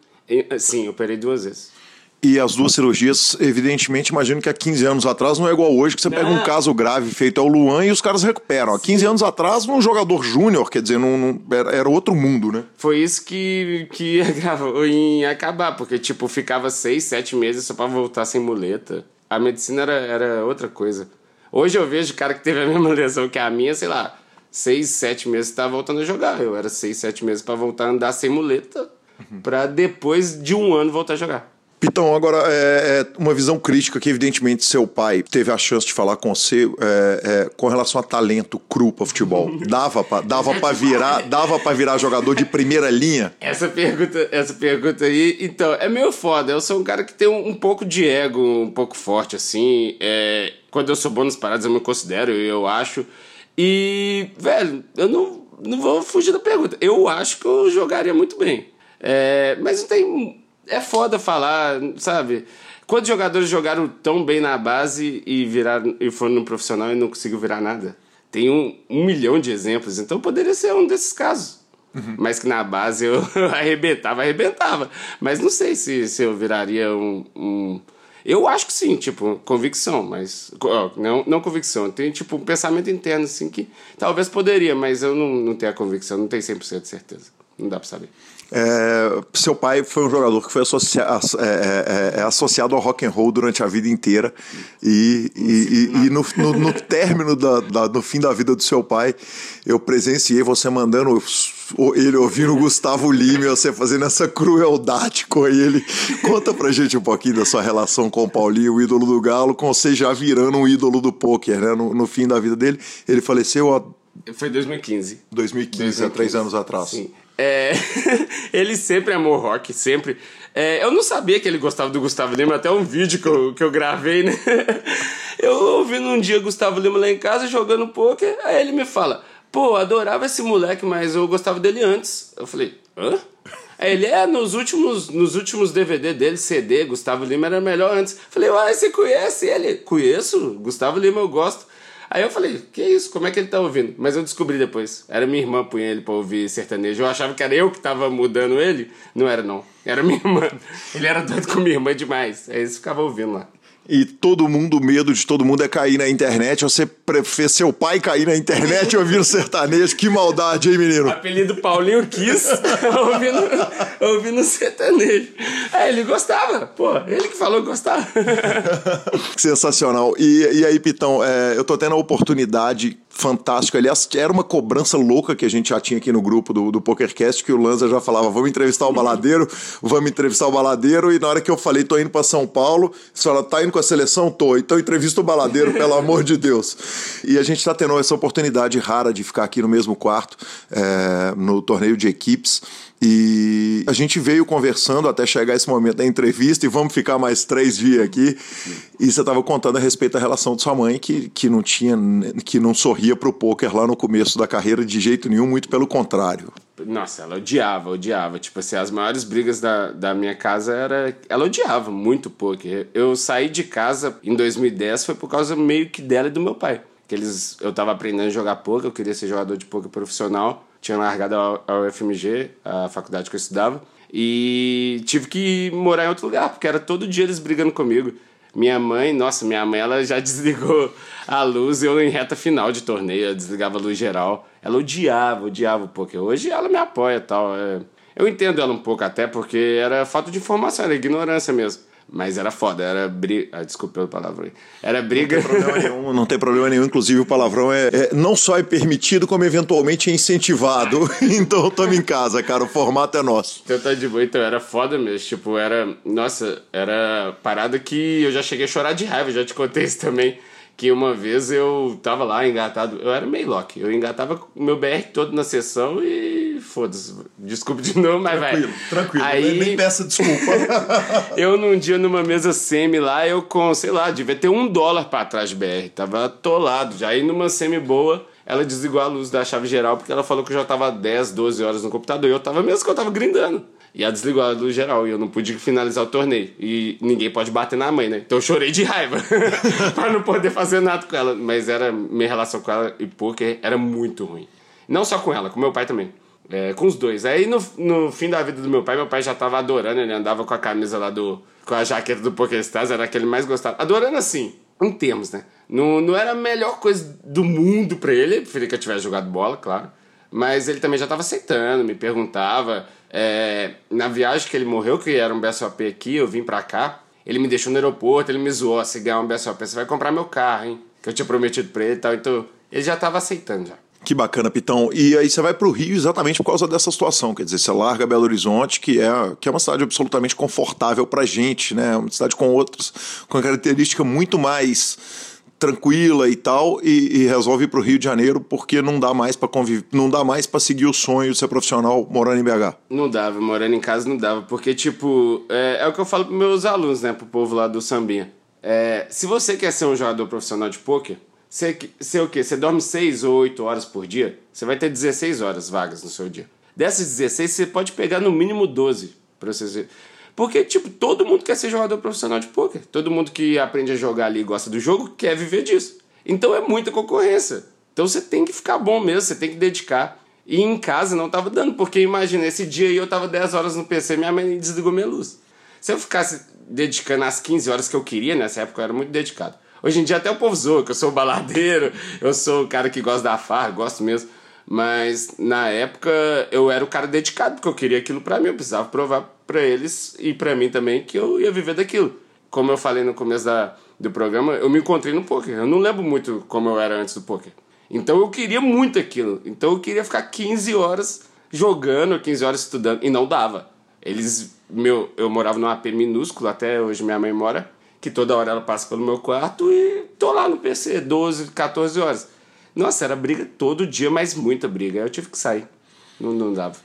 Sim, operei duas vezes. E as duas cirurgias, evidentemente, imagino que há 15 anos atrás não é igual hoje, que você pega um é. caso grave feito ao Luan e os caras recuperam. Há 15 anos atrás, um jogador júnior, quer dizer, não, não, era, outro mundo, né? Foi isso que, que ia <laughs> acabar, porque, tipo, ficava 6, 7 meses só pra voltar sem muleta. A medicina era, era outra coisa. Hoje eu vejo o cara que teve a mesma <laughs> lesão que a minha, sei lá, 6, 7 meses tá voltando a jogar. Eu era 6, 7 meses para voltar a andar sem muleta, uhum. pra depois de um ano voltar a jogar. Pitão, agora, é, é, uma visão crítica que, evidentemente, seu pai teve a chance de falar com você é, é, com relação a talento cru para futebol. Dava para dava virar, dava virar jogador de primeira linha? Essa pergunta, essa pergunta aí, então, é meio foda. Eu sou um cara que tem um, um pouco de ego, um pouco forte, assim. É, quando eu sou bom nas paradas, eu me considero, eu acho. E, velho, eu não, não vou fugir da pergunta. Eu acho que eu jogaria muito bem. É, mas não tem é foda falar, sabe? Quantos jogadores jogaram tão bem na base e viraram e foram no profissional e não conseguiu virar nada? Tem um, um milhão de exemplos, então poderia ser um desses casos. Uhum. Mas que na base eu <laughs> arrebentava, arrebentava. Mas não sei se, se eu viraria um, um. Eu acho que sim, tipo, convicção, mas. Não, não convicção, tem tipo um pensamento interno assim que talvez poderia, mas eu não, não tenho a convicção, não tenho 100% de certeza. Não dá pra saber. É, seu pai foi um jogador que foi associa é, é, é, é, associado ao rock and roll durante a vida inteira e, e, e, e no, no, no, término da, da, no fim da vida do seu pai eu presenciei você mandando ele ouvindo o Gustavo Lima você fazendo essa crueldade com ele. Conta pra gente um pouquinho da sua relação com o Paulinho, o ídolo do Galo, com você já virando um ídolo do pôquer, né? No, no fim da vida dele. Ele faleceu Foi 2015. 2015, 2015. há três anos atrás. Sim. É, <laughs> ele sempre amou rock, sempre. É, eu não sabia que ele gostava do Gustavo Lima, até um vídeo que eu, que eu gravei, né? <laughs> Eu ouvindo um dia Gustavo Lima lá em casa jogando poker, aí ele me fala: pô, adorava esse moleque, mas eu gostava dele antes. Eu falei: hã? Ele é, nos últimos, nos últimos DVD dele, CD, Gustavo Lima era melhor antes. Eu falei, uai, você conhece ele? Conheço, Gustavo Lima eu gosto. Aí eu falei, que isso? Como é que ele tá ouvindo? Mas eu descobri depois. Era minha irmã punha ele pra ouvir sertanejo. Eu achava que era eu que tava mudando ele. Não era, não. Era minha irmã. <laughs> Ele era doido com minha irmã demais. Aí eles ficavam ouvindo lá. E todo mundo, o medo de todo mundo é cair na internet. Você fez seu pai cair na internet ouvindo sertanejo. Que maldade, hein, menino? Apelido Paulinho Kiss, <laughs> ouvindo, ouvindo sertanejo. É, ele gostava, pô, ele que falou que gostava. <laughs> Sensacional. E, e aí, Pitão, é, eu tô tendo a oportunidade fantástico. Aliás, era uma cobrança louca que a gente já tinha aqui no grupo do, do PokerCast, que o Lanza já falava, vamos entrevistar o baladeiro, vamos entrevistar o baladeiro, e na hora que eu falei, tô indo para São Paulo, você fala, tá indo com a seleção? Tô, então entrevista o baladeiro, pelo amor de Deus. E a gente tá tendo essa oportunidade rara de ficar aqui no mesmo quarto, é, no torneio de equipes, e a gente veio conversando até chegar esse momento da entrevista e vamos ficar mais três dias aqui. E você estava contando a respeito da relação de sua mãe, que, que não tinha, que não sorria pro poker lá no começo da carreira de jeito nenhum, muito pelo contrário. Nossa, ela odiava, odiava. Tipo assim, as maiores brigas da, da minha casa era. Ela odiava muito poker. Eu saí de casa em 2010 foi por causa meio que dela e do meu pai. Que eles, eu tava aprendendo a jogar poker, eu queria ser jogador de poker profissional tinha largado a UFMG, a faculdade que eu estudava, e tive que morar em outro lugar, porque era todo dia eles brigando comigo. Minha mãe, nossa, minha mãe, ela já <laughs> desligou a luz eu em reta final de torneio, ela desligava a luz geral. Ela odiava, odiava, porque hoje ela me apoia e tal. É... Eu entendo ela um pouco até, porque era falta de informação, era ignorância mesmo. Mas era foda, era briga. Ah, desculpa palavrão aí. Era briga. Não tem problema <laughs> nenhum, não tem problema nenhum. Inclusive, o palavrão é, é não só é permitido, como eventualmente é incentivado. <laughs> então, tamo em casa, cara. O formato é nosso. Então tá de boa. Então era foda mesmo. Tipo, era. Nossa, era parada que eu já cheguei a chorar de raiva, já te contei isso também que uma vez eu tava lá engatado, eu era meio lock, eu engatava o meu BR todo na sessão e foda-se, desculpe de novo, mas tranquilo, vai. Tranquilo, Aí, nem peça desculpa. <laughs> eu num dia numa mesa semi lá, eu com, sei lá, devia ter um dólar pra trás de BR, tava atolado, já aí numa semi boa, ela desligou a luz da chave geral porque ela falou que eu já tava 10, 12 horas no computador e eu tava mesmo que eu tava grindando. E ela desligou a luz geral e eu não pude finalizar o torneio. E ninguém pode bater na mãe, né? Então eu chorei de raiva <laughs> pra não poder fazer nada com ela. Mas era minha relação com ela e poker era muito ruim. Não só com ela, com meu pai também. É, com os dois. Aí no, no fim da vida do meu pai, meu pai já tava adorando, ele andava com a camisa lá do. com a jaqueta do PokerStars, era aquele mais gostava. Adorando assim, em termos, né? Não, não era a melhor coisa do mundo pra ele preferia que eu tivesse jogado bola, claro. Mas ele também já tava aceitando, me perguntava. É, na viagem que ele morreu, que era um BSOP aqui, eu vim pra cá, ele me deixou no aeroporto, ele me zoou, se ganhar um BSOP, você vai comprar meu carro, hein? Que eu tinha prometido pra ele e tal, então ele já tava aceitando já. Que bacana, Pitão. E aí você vai para o Rio exatamente por causa dessa situação. Quer dizer, você larga Belo Horizonte, que é, que é uma cidade absolutamente confortável para gente, né? Uma cidade com outras, com uma característica muito mais tranquila e tal, e, e resolve ir para o Rio de Janeiro porque não dá mais para conviver, não dá mais para seguir o sonho de ser profissional morando em BH. Não dava, morando em casa não dava, porque tipo, é, é o que eu falo para meus alunos, né, pro povo lá do Sambinha. É, se você quer ser um jogador profissional de poker, você, você o quê? Você dorme 6 ou 8 horas por dia, você vai ter 16 horas vagas no seu dia. Dessas 16, você pode pegar no mínimo 12 para você porque, tipo, todo mundo quer ser jogador profissional de poker. Todo mundo que aprende a jogar ali e gosta do jogo quer viver disso. Então é muita concorrência. Então você tem que ficar bom mesmo, você tem que dedicar. E em casa não tava dando, porque imagina, esse dia aí eu tava 10 horas no PC, minha mãe desligou minha luz. Se eu ficasse dedicando as 15 horas que eu queria, nessa época eu era muito dedicado. Hoje em dia até o povo zoa, que eu sou baladeiro, <laughs> eu sou o cara que gosta da farra, gosto mesmo. Mas na época eu era o cara dedicado, porque eu queria aquilo para mim, eu precisava provar para eles e para mim também que eu ia viver daquilo. Como eu falei no começo da, do programa, eu me encontrei no poker. Eu não lembro muito como eu era antes do poker. Então eu queria muito aquilo. Então eu queria ficar 15 horas jogando, 15 horas estudando e não dava. Eles, meu, eu morava num AP minúsculo, até hoje minha mãe mora, que toda hora ela passa pelo meu quarto e tô lá no PC 12, 14 horas. Nossa, era briga todo dia, mas muita briga. Eu tive que sair. Não, não dava.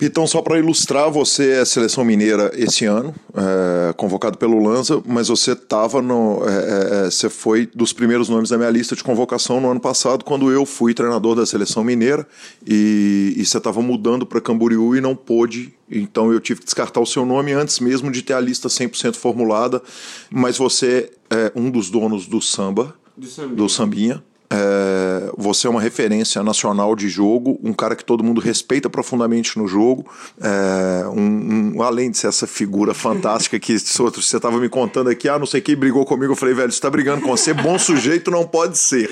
Pitão, só para ilustrar, você é seleção mineira esse ano, é, convocado pelo Lanza, mas você estava no. É, é, é, você foi dos primeiros nomes da minha lista de convocação no ano passado, quando eu fui treinador da seleção mineira, e, e você estava mudando para Camboriú e não pôde, então eu tive que descartar o seu nome antes mesmo de ter a lista 100% formulada, mas você é um dos donos do samba, do Sambinha. Do sambinha é, você é uma referência nacional de jogo, um cara que todo mundo respeita profundamente no jogo, é, um, um, além de ser essa figura fantástica que você estava me contando aqui, ah, não sei quem brigou comigo, eu falei, velho, você está brigando com você, bom sujeito não pode ser.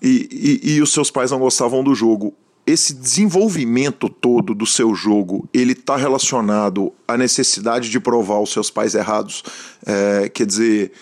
E, e, e os seus pais não gostavam do jogo esse desenvolvimento todo do seu jogo, ele está relacionado à necessidade de provar os seus pais errados? É, quer dizer,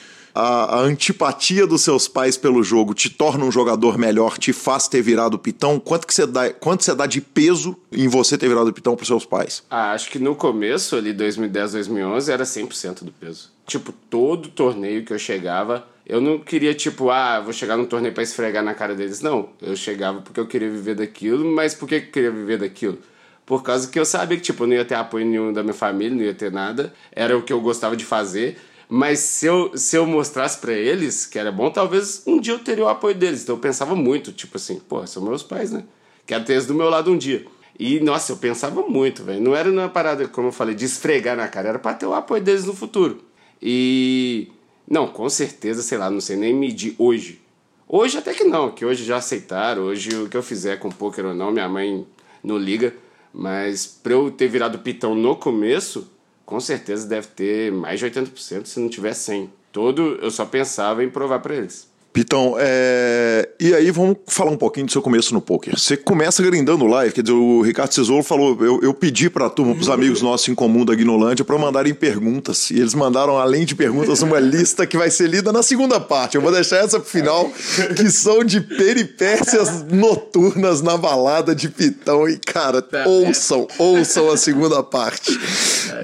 a, a, antipatia dos seus pais pelo jogo te torna um jogador melhor, te faz ter virado pitão? Quanto que você dá, quanto você dá de peso em você ter virado pitão para seus pais? Ah, acho que no começo, ali 2010, 2011, era 100% do peso. Tipo, todo torneio que eu chegava, eu não queria, tipo, ah, vou chegar num torneio para esfregar na cara deles. Não, eu chegava porque eu queria viver daquilo, mas por que eu queria viver daquilo? Por causa que eu sabia que, tipo, eu não ia ter apoio nenhum da minha família, não ia ter nada. Era o que eu gostava de fazer. Mas se eu, se eu mostrasse para eles que era bom, talvez um dia eu teria o apoio deles. Então eu pensava muito, tipo assim, pô, são meus pais, né? Quero ter eles do meu lado um dia. E, nossa, eu pensava muito, velho. Não era uma parada, como eu falei, de esfregar na cara, era pra ter o apoio deles no futuro. E. Não, com certeza, sei lá, não sei nem medir hoje. Hoje até que não, que hoje já aceitaram. Hoje o que eu fizer com poker ou não, minha mãe não liga. Mas pra eu ter virado pitão no começo, com certeza deve ter mais de 80%, se não tiver 100%. Todo eu só pensava em provar para eles. Pitão, é... e aí vamos falar um pouquinho do seu começo no poker. Você começa grindando live, quer dizer, o Ricardo Tesouro falou, eu, eu pedi para a turma, para os amigos nossos em comum da Guinolândia, para mandarem perguntas. E eles mandaram, além de perguntas, uma <laughs> lista que vai ser lida na segunda parte. Eu vou deixar essa pro final, que são de peripécias noturnas na balada de Pitão. E, cara, tá ouçam, ouçam a segunda parte.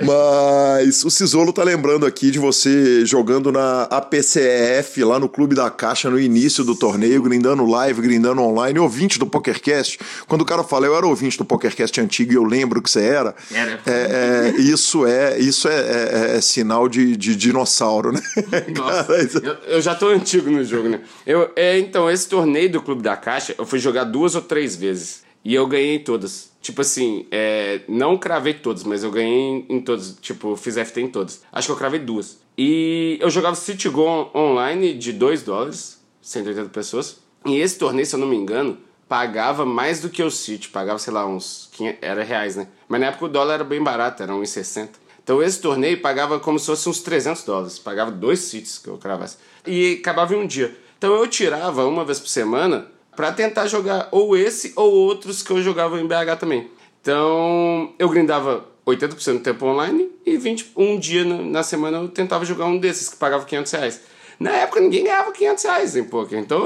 Mas o Cisolo tá lembrando aqui de você jogando na APCEF, lá no Clube da Caixa no início do torneio, grindando live, grindando online, ouvinte do PokerCast. Quando o cara fala, eu era ouvinte do PokerCast antigo e eu lembro que você era, era. É, é, isso é isso é, é, é sinal de, de, dinossauro, né? <laughs> Nossa, cara, isso... eu, eu, já tô antigo no jogo, né? Eu, é, então, esse torneio do Clube da Caixa, eu fui jogar duas ou três vezes. E eu ganhei todas. Tipo assim, é, não cravei todas, mas eu ganhei em todas. Tipo, fiz FT em todas. Acho que eu cravei duas. E eu jogava City Go online de 2 dólares, 180 pessoas. E esse torneio, se eu não me engano, pagava mais do que o City. Pagava, sei lá, uns 500, era reais, né? Mas na época o dólar era bem barato, era 1,60. Então esse torneio pagava como se fosse uns 300 dólares. Pagava dois Cities que eu cravasse. E acabava em um dia. Então eu tirava uma vez por semana para tentar jogar ou esse ou outros que eu jogava em BH também. Então eu grindava 80% do tempo online e 20, um dia na semana eu tentava jogar um desses que pagava 500 reais. Na época ninguém ganhava 500 reais em poker, então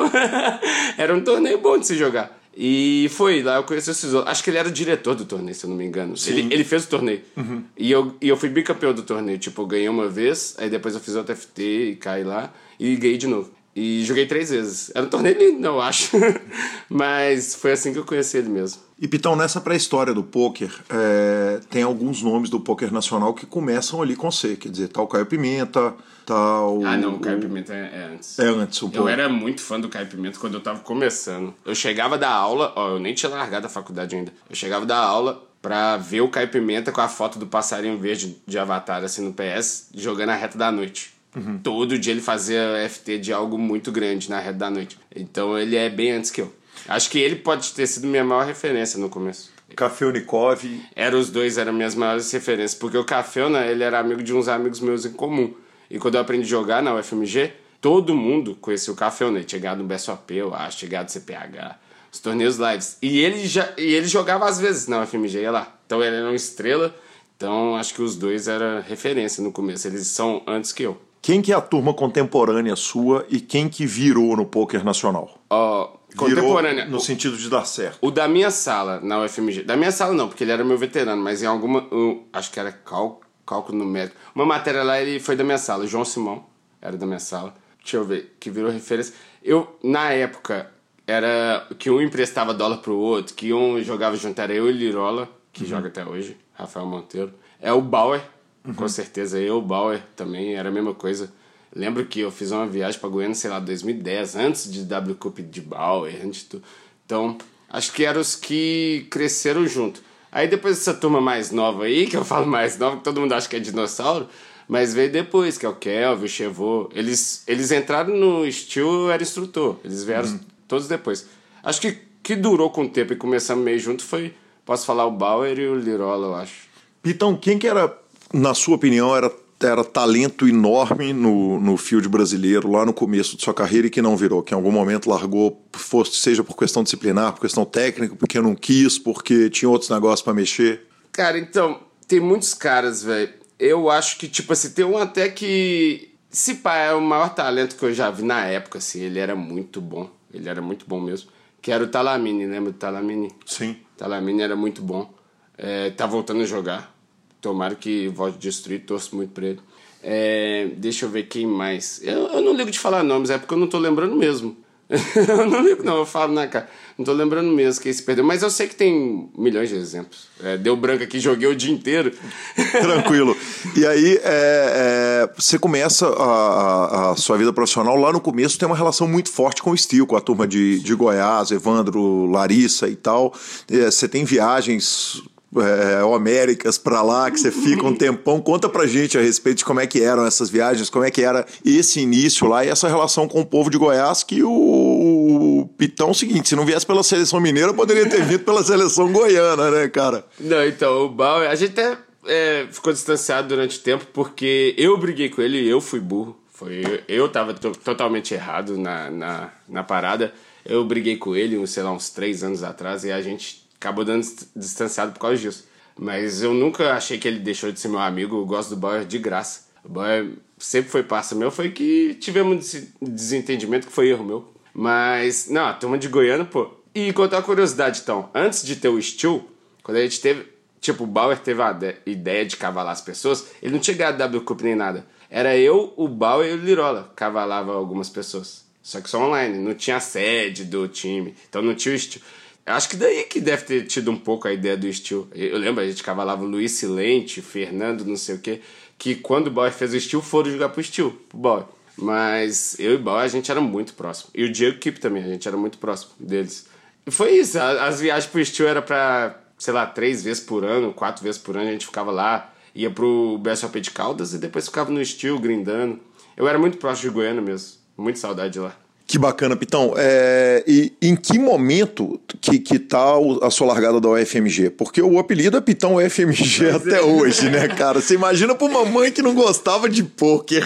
<laughs> era um torneio bom de se jogar. E foi, lá eu conheci o Cisolo. Acho que ele era o diretor do torneio, se eu não me engano. Ele, ele fez o torneio. Uhum. E, eu, e eu fui bicampeão do torneio. Tipo, eu ganhei uma vez, aí depois eu fiz outro FT e caí lá e ganhei de novo. E joguei três vezes. Era um torneio lindo, eu acho. <laughs> Mas foi assim que eu conheci ele mesmo. E Pitão, nessa pré-história do poker, é, tem alguns nomes do poker nacional que começam ali com C, quer dizer, tal Caio Pimenta, tal. Ah, não, o Caio Pimenta é, antes. É antes, um Eu era muito fã do Caio Pimenta quando eu tava começando. Eu chegava da aula, ó, eu nem tinha largado a faculdade ainda. Eu chegava da aula pra ver o Caio Pimenta com a foto do passarinho verde de avatar assim no PS, jogando a reta da noite. Uhum. Todo dia ele fazia FT de algo muito grande na reta da noite. Então ele é bem antes que eu. Acho que ele pode ter sido minha maior referência no começo. Cafeunikov. Era os dois, eram minhas maiores referências. Porque o Cafeuna, ele era amigo de uns amigos meus em comum. E quando eu aprendi a jogar na UFMG, todo mundo conhecia o Cafeuna. Ele tinha ganhado no BSOP, eu acho, tinha ganhado CPH, os torneios lives. E ele, já, e ele jogava às vezes na UFMG, ia lá. Então ele era uma estrela. Então acho que os dois eram referência no começo. Eles são antes que eu. Quem que é a turma contemporânea sua e quem que virou no poker nacional? Uh, contemporânea. no sentido de dar certo. O da minha sala na UFMG. Da minha sala não, porque ele era meu veterano, mas em alguma. Uh, acho que era cal, cálculo numérico. Uma matéria lá ele foi da minha sala. João Simão era da minha sala. Deixa eu ver, que virou referência. Eu, na época, era que um emprestava dólar pro outro, que um jogava junto, era eu e Lirola, que uhum. joga até hoje, Rafael Monteiro. É o Bauer, Uhum. Com certeza. Eu, o Bauer, também era a mesma coisa. Lembro que eu fiz uma viagem para Goiânia, sei lá, 2010, antes de W Cup de Bauer, antes de tudo. Então, acho que eram os que cresceram junto. Aí depois essa turma mais nova aí, <laughs> que eu falo mais nova, que todo mundo acha que é dinossauro, mas veio depois, que é o Kelvin, o Chevô. Eles, eles entraram no estilo, era instrutor. Eles vieram uhum. todos depois. Acho que que durou com o tempo e começamos meio junto foi, posso falar, o Bauer e o Lirola, eu acho. Pitão, quem que era, na sua opinião, era, era talento enorme no, no field brasileiro lá no começo de sua carreira e que não virou? Que em algum momento largou, fosse, seja por questão disciplinar, por questão técnica, porque não quis, porque tinha outros negócios para mexer? Cara, então, tem muitos caras, velho. Eu acho que, tipo assim, tem um até que. Se pá, é o maior talento que eu já vi na época, assim. Ele era muito bom. Ele era muito bom mesmo que era o Talamini, lembra do Talamini? Sim. Talamini era muito bom. É, tá voltando a jogar. Tomara que volte destruir, torço muito pra ele. É, deixa eu ver quem mais. Eu, eu não ligo de falar nomes, é porque eu não tô lembrando mesmo. <laughs> eu não ligo, não, eu falo na cara. Não tô lembrando mesmo que se perdeu, mas eu sei que tem milhões de exemplos. É, deu branco aqui, joguei o dia inteiro. <laughs> Tranquilo. E aí, é, é, você começa a, a, sua vida profissional lá no começo, tem uma relação muito forte com o Steel, com a turma de, de Goiás, Evandro, Larissa e tal. É, você tem viagens é, Américas para lá, que você fica um tempão. Conta pra gente a respeito de como é que eram essas viagens, como é que era esse início lá e essa relação com o povo de Goiás, que o, o Pitão é seguinte, se não viesse pela seleção mineira, poderia ter vindo pela seleção goiana, né, cara? Não, então, o Bauer, a gente até é, ficou distanciado durante o tempo porque eu briguei com ele e eu fui burro. Foi, eu tava totalmente errado na, na, na parada. Eu briguei com ele, sei lá, uns três anos atrás, e a gente acabou dando distanciado por causa disso. Mas eu nunca achei que ele deixou de ser meu amigo. Eu gosto do Bauer de graça. O Bauer sempre foi parça meu. Foi que tivemos um desentendimento que foi erro meu. Mas, não, a turma de Goiânia, pô. E contar uma curiosidade, então. Antes de ter o Steel, quando a gente teve. Tipo, o Bauer teve a ideia de cavalar as pessoas, ele não tinha ganhado W Cup nem nada. Era eu, o Bauer e o Lirola cavalava algumas pessoas. Só que só online, não tinha sede do time, então não tinha o Steel. Acho que daí que deve ter tido um pouco a ideia do estilo. Eu lembro, a gente cavalava o Luiz Silente, Fernando, não sei o quê, que quando o Boy fez o estilo, foram jogar pro estilo, pro Boy. Mas eu e o Boy, a gente era muito próximo. E o Diego Kip também, a gente era muito próximo deles. E foi isso, as viagens pro estilo era pra, sei lá, três vezes por ano, quatro vezes por ano, a gente ficava lá, ia pro BSOP de Caldas e depois ficava no estilo, grindando. Eu era muito próximo de Goiânia mesmo, muito saudade de lá. Que bacana, Pitão. É, e em que momento que, que tá a sua largada da UFMG? Porque o apelido é Pitão UFMG até é. hoje, né, cara? Você imagina pra uma mãe que não gostava de pôquer,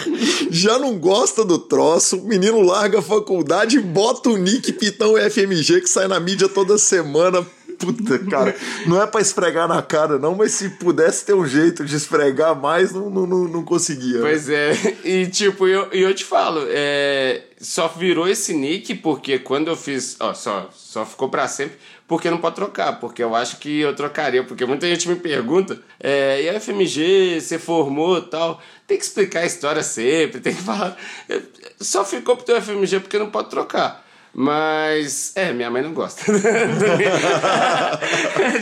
já não gosta do troço, o menino larga a faculdade e bota o nick Pitão UFMG que sai na mídia toda semana Puta, cara, não é para esfregar na cara, não, mas se pudesse ter um jeito de esfregar mais, não, não, não, conseguia. Pois é, <laughs> e tipo, eu, eu te falo, é, só virou esse nick porque quando eu fiz. Ó, só, só ficou para sempre porque não pode trocar, porque eu acho que eu trocaria, porque muita gente me pergunta, é, e a FMG, você formou tal, tem que explicar a história sempre, tem que falar. <laughs> Só ficou pro teu FMG porque não pode trocar. Mas, é, minha mãe não gosta. <laughs>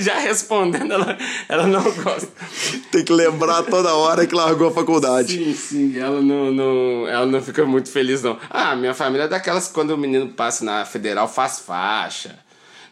Já respondendo, ela, ela não gosta. Tem que lembrar toda hora que largou a faculdade. Sim, sim, ela não, não, ela não fica muito feliz, não. Ah, minha família é daquelas que quando o menino passa na federal faz faixa.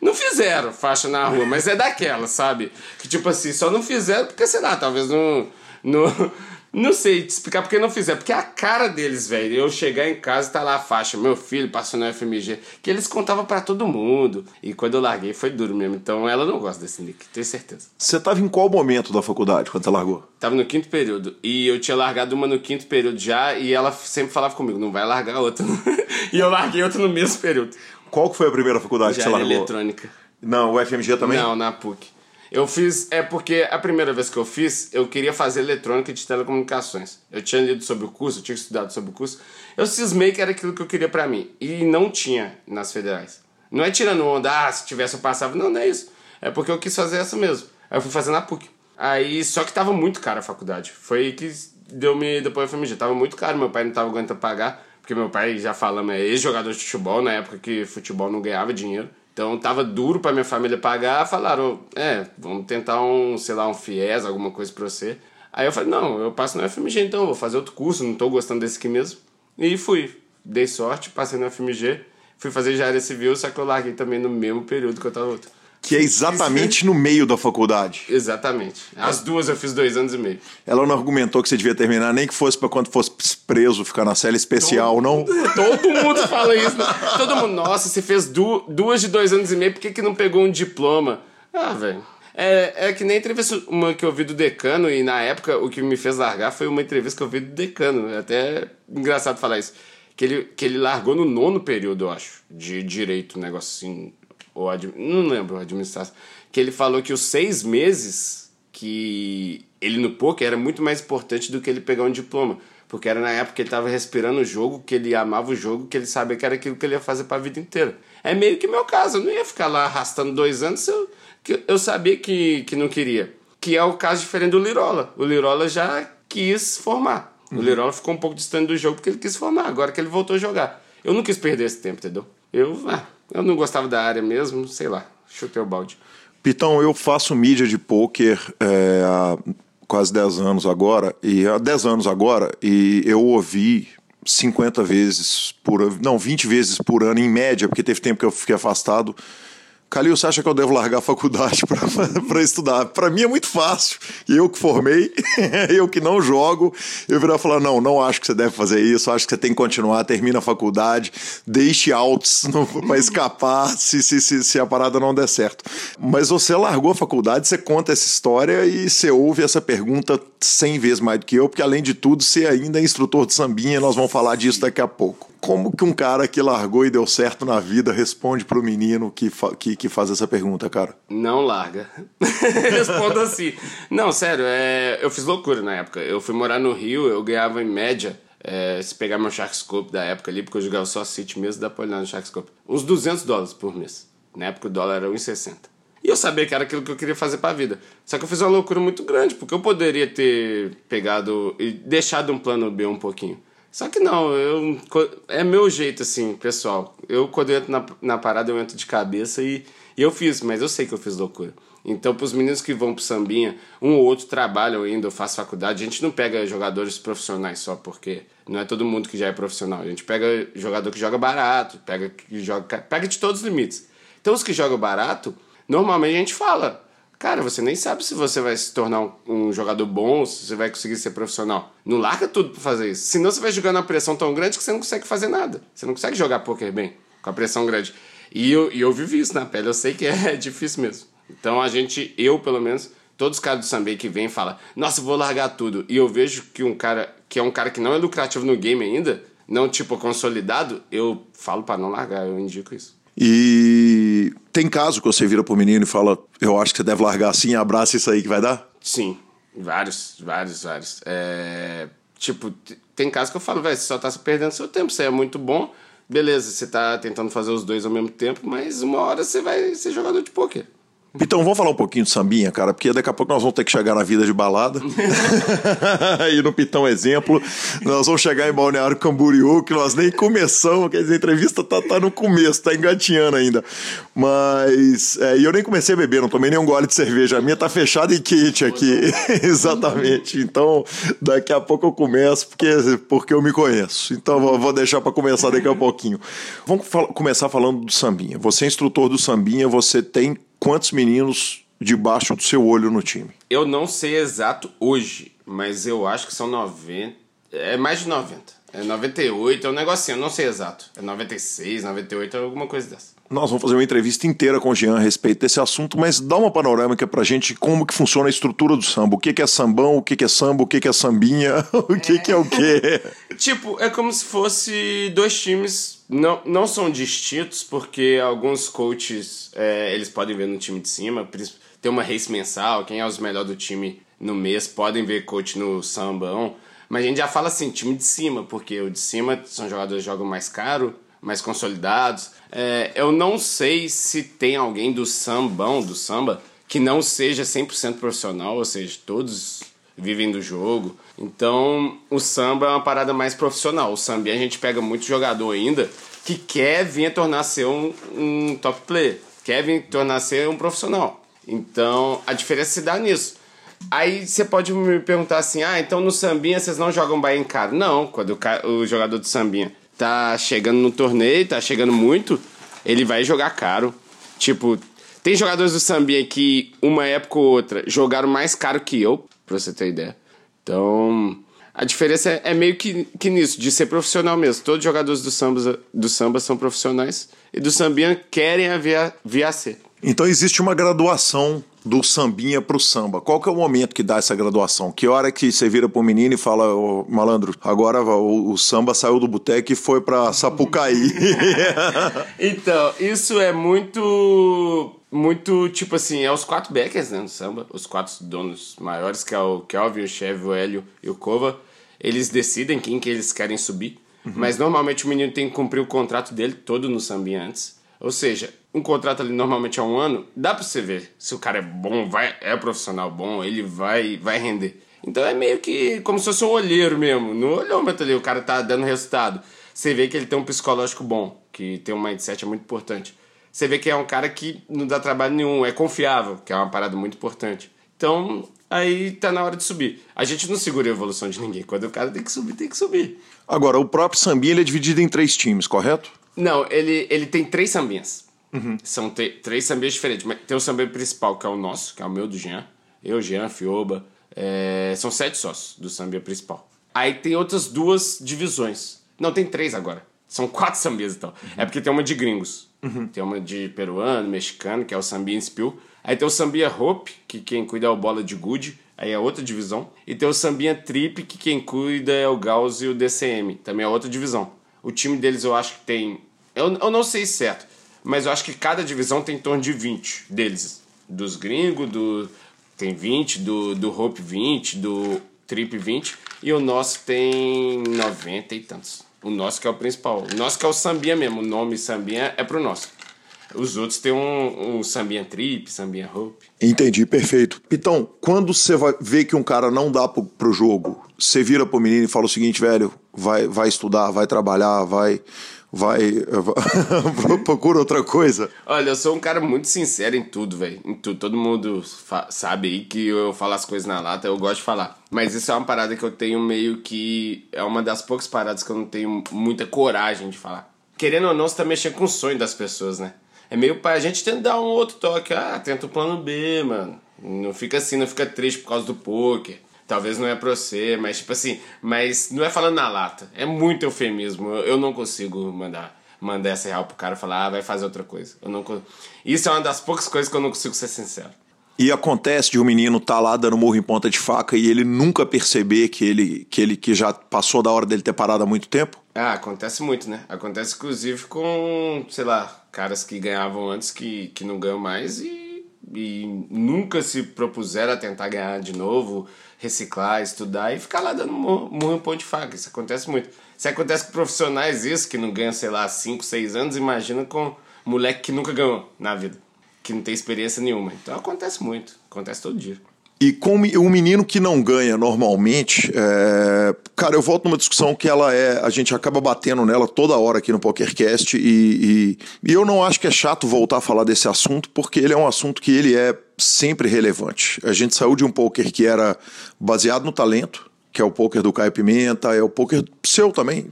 Não fizeram faixa na rua, mas é daquelas, sabe? Que tipo assim, só não fizeram porque, sei lá, talvez não. não não sei te explicar porque não fizer, porque a cara deles, velho. Eu chegar em casa e tá lá a faixa, meu filho passou no FMG, que eles contavam para todo mundo. E quando eu larguei foi duro mesmo. Então ela não gosta desse nick, tenho certeza. Você tava em qual momento da faculdade quando você largou? Tava no quinto período. E eu tinha largado uma no quinto período já, e ela sempre falava comigo, não vai largar outra. <laughs> e eu larguei outra no mesmo período. Qual que foi a primeira faculdade já que você largou? eletrônica. Não, o FMG também? Não, na PUC. Eu fiz, é porque a primeira vez que eu fiz, eu queria fazer eletrônica de telecomunicações. Eu tinha lido sobre o curso, eu tinha estudado sobre o curso. Eu cismei que era aquilo que eu queria para mim. E não tinha nas federais. Não é tirando onda, ah, se tivesse eu passava. Não, não é isso. É porque eu quis fazer essa mesmo. Aí eu fui fazer na PUC. Aí, só que tava muito caro a faculdade. Foi que deu-me depois a FMG. Tava muito caro, meu pai não tava aguentando pagar. Porque meu pai, já falamos, é ex-jogador de futebol, na época que futebol não ganhava dinheiro. Então tava duro para minha família pagar, falaram, é, vamos tentar um, sei lá, um FIES, alguma coisa para você. Aí eu falei, não, eu passo no FMG então, vou fazer outro curso, não tô gostando desse aqui mesmo. E fui, dei sorte, passei no FMG, fui fazer engenharia civil, só que eu larguei também no mesmo período que eu tava outro. Que é exatamente no meio da faculdade. Exatamente. As duas eu fiz dois anos e meio. Ela não argumentou que você devia terminar, nem que fosse para quando fosse preso, ficar na cela especial, todo, não? Todo mundo fala isso. Né? Todo mundo, nossa, você fez du duas de dois anos e meio, por que, que não pegou um diploma? Ah, velho. É, é que nem entrevista uma que eu vi do decano, e na época o que me fez largar foi uma entrevista que eu vi do decano. É até engraçado falar isso. Que ele, que ele largou no nono período, eu acho, de direito, um negócio assim. Ou não lembro, administração. Que ele falou que os seis meses que ele no poker era muito mais importante do que ele pegar um diploma. Porque era na época que ele estava respirando o jogo, que ele amava o jogo, que ele sabia que era aquilo que ele ia fazer para a vida inteira. É meio que meu caso, eu não ia ficar lá arrastando dois anos se eu que eu sabia que, que não queria. Que é o caso diferente do Lirola. O Lirola já quis formar. Uhum. O Lirola ficou um pouco distante do jogo porque ele quis formar, agora que ele voltou a jogar. Eu não quis perder esse tempo, entendeu? Eu, ah, eu não gostava da área mesmo, sei lá, chutei o balde. Pitão, eu faço mídia de pôquer é, há quase 10 anos agora, e há 10 anos agora, e eu ouvi 50 vezes por não, 20 vezes por ano em média, porque teve tempo que eu fiquei afastado Calil, você acha que eu devo largar a faculdade <laughs> para estudar? Para mim é muito fácil. Eu que formei, <laughs> eu que não jogo, eu virar e falar: não, não acho que você deve fazer isso, acho que você tem que continuar, termina a faculdade, deixe altos <laughs> para escapar se, se, se, se, a parada não der certo. Mas você largou a faculdade, você conta essa história e você ouve essa pergunta 100 vezes mais do que eu, porque além de tudo, você ainda é instrutor de sambinha, nós vamos falar disso daqui a pouco. Como que um cara que largou e deu certo na vida responde pro menino que, que, que faz essa pergunta, cara? Não larga. <laughs> Respondo assim. Não, sério, é... eu fiz loucura na época. Eu fui morar no Rio, eu ganhava em média, é... se pegar meu Sharkscope da época ali, porque eu jogava só City mesmo, dá pra olhar no Sharkscope, uns 200 dólares por mês. Na época o dólar era 1,60. E eu sabia que era aquilo que eu queria fazer pra vida. Só que eu fiz uma loucura muito grande, porque eu poderia ter pegado e deixado um plano B um pouquinho. Só que não, eu, é meu jeito, assim, pessoal. Eu, quando eu entro na, na parada, eu entro de cabeça e, e eu fiz, mas eu sei que eu fiz loucura. Então, para os meninos que vão pro sambinha, um ou outro trabalham ainda, faz faculdade, a gente não pega jogadores profissionais só porque não é todo mundo que já é profissional. A gente pega jogador que joga barato, pega que joga, pega de todos os limites. Então, os que jogam barato, normalmente a gente fala, Cara, você nem sabe se você vai se tornar um, jogador bom, se você vai conseguir ser profissional. Não larga tudo pra fazer isso. Senão você vai jogando a pressão tão grande que você não consegue fazer nada. Você não consegue jogar poker bem com a pressão grande. E eu, e eu vivi isso na pele, eu sei que é <laughs> difícil mesmo. Então a gente, eu pelo menos, todos os caras do Sambei que vêm falam, nossa, vou largar tudo. E eu vejo que um cara, que é um cara que não é lucrativo no game ainda, não tipo consolidado, eu falo para não largar, eu indico isso. E tem caso que você vira pro menino e fala: Eu acho que você deve largar assim, abraça isso aí que vai dar? Sim, vários, vários, vários. É, tipo, tem casos que eu falo: Velho, você só tá perdendo seu tempo, você é muito bom. Beleza, você tá tentando fazer os dois ao mesmo tempo, mas uma hora você vai ser jogador de pôquer. Então, vamos falar um pouquinho de sambinha, cara, porque daqui a pouco nós vamos ter que chegar na vida de balada. <laughs> e no Pitão Exemplo, nós vamos chegar em Balneário Camboriú, que nós nem começamos, quer dizer, a entrevista tá, tá no começo, tá engatinhando ainda. Mas, é, e eu nem comecei a beber, não tomei nenhum gole de cerveja, a minha tá fechada em kit aqui. <laughs> Exatamente. Então, daqui a pouco eu começo, porque, porque eu me conheço. Então, vou, vou deixar para começar daqui a pouquinho. Vamos fal começar falando do sambinha. Você é instrutor do sambinha, você tem quantos meninos debaixo do seu olho no time? Eu não sei exato hoje, mas eu acho que são 90. É mais de 90. É 98, é um negocinho, eu não sei exato. É 96, 98, alguma coisa dessa. Nós vamos fazer uma entrevista inteira com o Jean a respeito desse assunto, mas dá uma panorâmica pra gente como que funciona a estrutura do samba. O que, que é sambão, o que, que é samba, o que, que é sambinha, <laughs> o que, é. que é o quê? <laughs> tipo, é como se fosse dois times, não, não são distintos, porque alguns coaches, é, eles podem ver no time de cima, tem uma race mensal, quem é os melhores do time no mês, podem ver coach no sambão, mas a gente já fala assim, time de cima, porque o de cima são jogadores que jogam mais caro, mais consolidados. É, eu não sei se tem alguém do sambão, do samba, que não seja 100% profissional, ou seja, todos vivem do jogo. Então, o samba é uma parada mais profissional. O samba a gente pega muito jogador ainda que quer vir a tornar ser um, um top player, quer vir a tornar ser um profissional. Então, a diferença se dá nisso. Aí você pode me perguntar assim: ah, então no sambinha vocês não jogam bem caro? Não, quando o, o jogador de sambinha tá chegando no torneio, tá chegando muito, ele vai jogar caro. Tipo, Tem jogadores do Sambinha que, uma época ou outra, jogaram mais caro que eu, pra você ter ideia. Então, a diferença é, é meio que, que nisso, de ser profissional mesmo. Todos os jogadores do samba, do samba são profissionais e do sambinha querem a via, via C. Então existe uma graduação do sambinha pro samba. Qual que é o momento que dá essa graduação? Que hora que você vira pro menino e fala, ô, malandro, agora o, o samba saiu do boteco e foi pra Sapucaí. <laughs> então, isso é muito muito, tipo assim, é os quatro backers, né, no samba, os quatro donos maiores, que é o Kelvin, o Chevy, o Hélio e o Kova, eles decidem quem que eles querem subir, uhum. mas normalmente o menino tem que cumprir o contrato dele todo no sambinha antes. Ou seja, um contrato ali normalmente é um ano, dá pra você ver se o cara é bom, vai, é profissional bom, ele vai, vai render. Então é meio que como se fosse um olheiro mesmo. No olhômetro ali, o cara tá dando resultado. Você vê que ele tem um psicológico bom, que tem um mindset é muito importante você vê que é um cara que não dá trabalho nenhum, é confiável, que é uma parada muito importante. Então, aí tá na hora de subir. A gente não segura a evolução de ninguém. Quando o cara tem que subir, tem que subir. Agora, o próprio sambinha ele é dividido em três times, correto? Não, ele, ele tem três sambinhas. Uhum. São três sambinhas diferentes. Tem o sambinha principal, que é o nosso, que é o meu do Jean. Eu, Jean, Fioba. É... São sete sócios do sambinha principal. Aí tem outras duas divisões. Não, tem três agora. São quatro sambias então. Uhum. É porque tem uma de gringos. Uhum. Tem uma de peruano, mexicano, que é o Sambia Spill. Aí tem o Sambia Hope, que quem cuida é o Bola de Good, aí é outra divisão. E tem o Sambia Trip, que quem cuida é o Gauss e o DCM, também é outra divisão. O time deles eu acho que tem. Eu, eu não sei certo, mas eu acho que cada divisão tem em torno de 20 deles. Dos gringos, do. Tem 20, do, do Hope 20, do Trip 20, e o nosso tem 90 e tantos. O nosso que é o principal. O nosso que é o sambinha mesmo. O nome sambinha é pro nosso. Os outros têm um, um sambinha trip, sambinha hope. Entendi, perfeito. Então, quando você ver que um cara não dá pro, pro jogo, você vira pro menino e fala o seguinte, velho, vai, vai estudar, vai trabalhar, vai vai. <laughs> procura outra coisa. Olha, eu sou um cara muito sincero em tudo, velho. Em tudo. Todo mundo sabe aí que eu falo as coisas na lata, eu gosto de falar. Mas isso é uma parada que eu tenho meio que. É uma das poucas paradas que eu não tenho muita coragem de falar. Querendo ou não, você tá mexendo com o sonho das pessoas, né? É meio pra gente tentar um outro toque. Ah, tenta o plano B, mano. Não fica assim, não fica triste por causa do poker talvez não é pra você, mas tipo assim, mas não é falando na lata, é muito eufemismo. Eu não consigo mandar mandar essa real pro cara falar, ah, vai fazer outra coisa. Eu não Isso é uma das poucas coisas que eu não consigo ser sincero. E acontece de um menino estar tá lá dando murro em ponta de faca e ele nunca perceber que ele que ele que já passou da hora dele ter parado há muito tempo? Ah, acontece muito, né? Acontece inclusive com, sei lá, caras que ganhavam antes que, que não ganham mais e, e nunca se propuseram a tentar ganhar de novo reciclar, estudar e ficar lá dando murro em de faca. Isso acontece muito. Se acontece com profissionais isso, que não ganham, sei lá, 5, 6 anos, imagina com moleque que nunca ganhou na vida, que não tem experiência nenhuma. Então acontece muito, acontece todo dia. E com um menino que não ganha normalmente, é... cara, eu volto numa discussão que ela é. A gente acaba batendo nela toda hora aqui no PokerCast, e, e, e eu não acho que é chato voltar a falar desse assunto, porque ele é um assunto que ele é sempre relevante. A gente saiu de um poker que era baseado no talento, que é o poker do Caio Pimenta, é o poker seu também,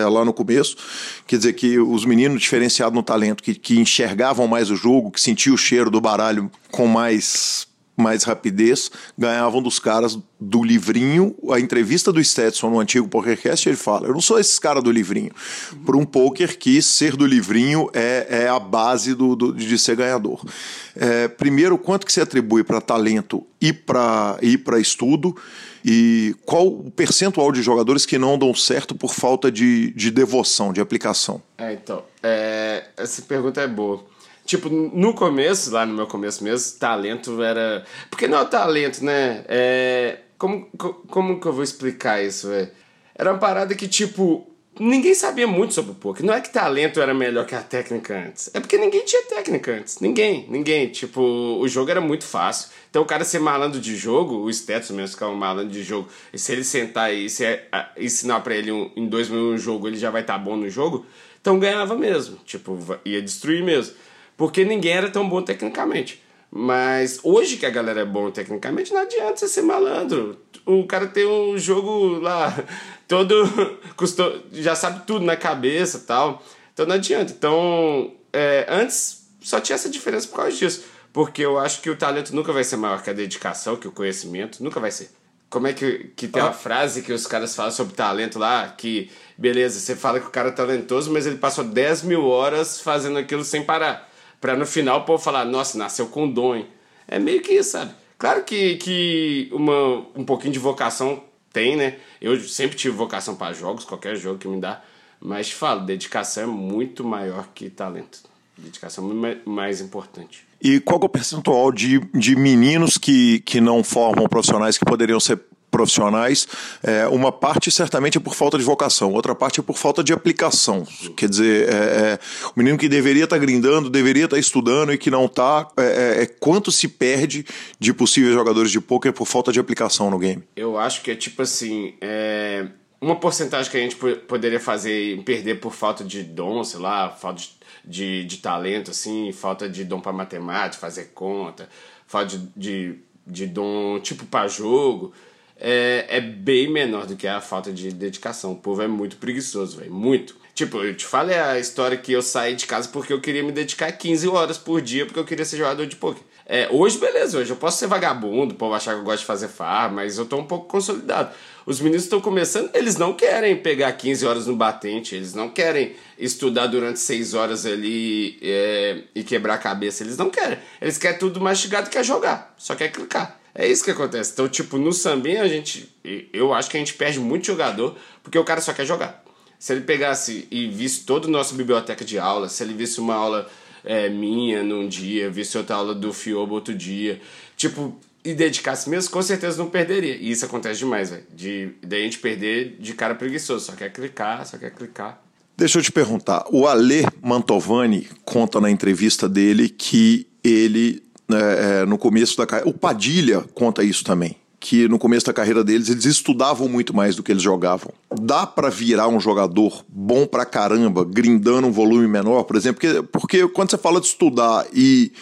é, lá no começo. Quer dizer que os meninos diferenciados no talento, que, que enxergavam mais o jogo, que sentiam o cheiro do baralho com mais mais rapidez, ganhavam dos caras do livrinho. A entrevista do Stetson no antigo PokerCast, ele fala: Eu não sou esse cara do livrinho. Por um poker que ser do livrinho é, é a base do, do de ser ganhador. É, primeiro, quanto que você atribui para talento e para e estudo? E qual o percentual de jogadores que não dão certo por falta de, de devoção, de aplicação? É, então, é, essa pergunta é boa. Tipo, no começo, lá no meu começo mesmo, talento era. Porque não é talento, né? É. Como, como que eu vou explicar isso, velho? Era uma parada que, tipo, ninguém sabia muito sobre o poker. Não é que talento era melhor que a técnica antes. É porque ninguém tinha técnica antes. Ninguém, ninguém. Tipo, o jogo era muito fácil. Então o cara ser malandro de jogo, o Stetson mesmo que é um malandro de jogo, e se ele sentar e se é, ensinar para ele um, em dois minutos um jogo, ele já vai estar tá bom no jogo, então ganhava mesmo. Tipo, ia destruir mesmo porque ninguém era tão bom tecnicamente. Mas hoje que a galera é bom tecnicamente, não adianta você ser malandro. O cara tem um jogo lá, <laughs> todo. <laughs> Custou, já sabe tudo na cabeça tal. Então não adianta. Então, é, antes só tinha essa diferença por causa disso. Porque eu acho que o talento nunca vai ser maior que a dedicação, que o conhecimento, nunca vai ser. Como é que, que tem ah. uma frase que os caras falam sobre talento lá, que, beleza, você fala que o cara é talentoso, mas ele passou 10 mil horas fazendo aquilo sem parar. Pra no final o povo falar, nossa, nasceu com dom? É meio que isso, sabe? Claro que, que uma, um pouquinho de vocação tem, né? Eu sempre tive vocação para jogos, qualquer jogo que me dá. Mas falo, dedicação é muito maior que talento. Dedicação é mais importante. E qual é o percentual de, de meninos que, que não formam profissionais que poderiam ser profissionais? É, uma parte certamente é por falta de vocação, outra parte é por falta de aplicação. Quer dizer, é, é, o menino que deveria estar tá grindando, deveria estar tá estudando e que não está, é, é, é, quanto se perde de possíveis jogadores de poker por falta de aplicação no game? Eu acho que é tipo assim. É uma porcentagem que a gente poderia fazer perder por falta de dom, sei lá, falta de, de, de talento, assim, falta de dom para matemática, fazer conta, falta de, de, de dom tipo para jogo, é, é bem menor do que a falta de dedicação. O povo é muito preguiçoso, velho, muito. Tipo, eu te falei a história que eu saí de casa porque eu queria me dedicar 15 horas por dia porque eu queria ser jogador de poker. É, hoje, beleza, hoje eu posso ser vagabundo, o povo achar que eu gosto de fazer farm, mas eu tô um pouco consolidado. Os meninos estão começando, eles não querem pegar 15 horas no batente, eles não querem estudar durante 6 horas ali é, e quebrar a cabeça, eles não querem. Eles querem tudo mastigado, quer jogar, só quer clicar. É isso que acontece. Então, tipo, no sambinha a gente. Eu acho que a gente perde muito jogador porque o cara só quer jogar. Se ele pegasse e visse toda a nossa biblioteca de aula, se ele visse uma aula é, minha num dia, visse outra aula do Fiobo outro dia, tipo, e dedicasse mesmo, com certeza não perderia. E isso acontece demais, velho. De, de a gente perder de cara preguiçoso. Só quer clicar, só quer clicar. Deixa eu te perguntar. O Ale Mantovani conta na entrevista dele que ele, é, é no começo da carreira. O Padilha conta isso também que no começo da carreira deles eles estudavam muito mais do que eles jogavam. Dá para virar um jogador bom pra caramba, grindando um volume menor, por exemplo? Porque, porque quando você fala de estudar e.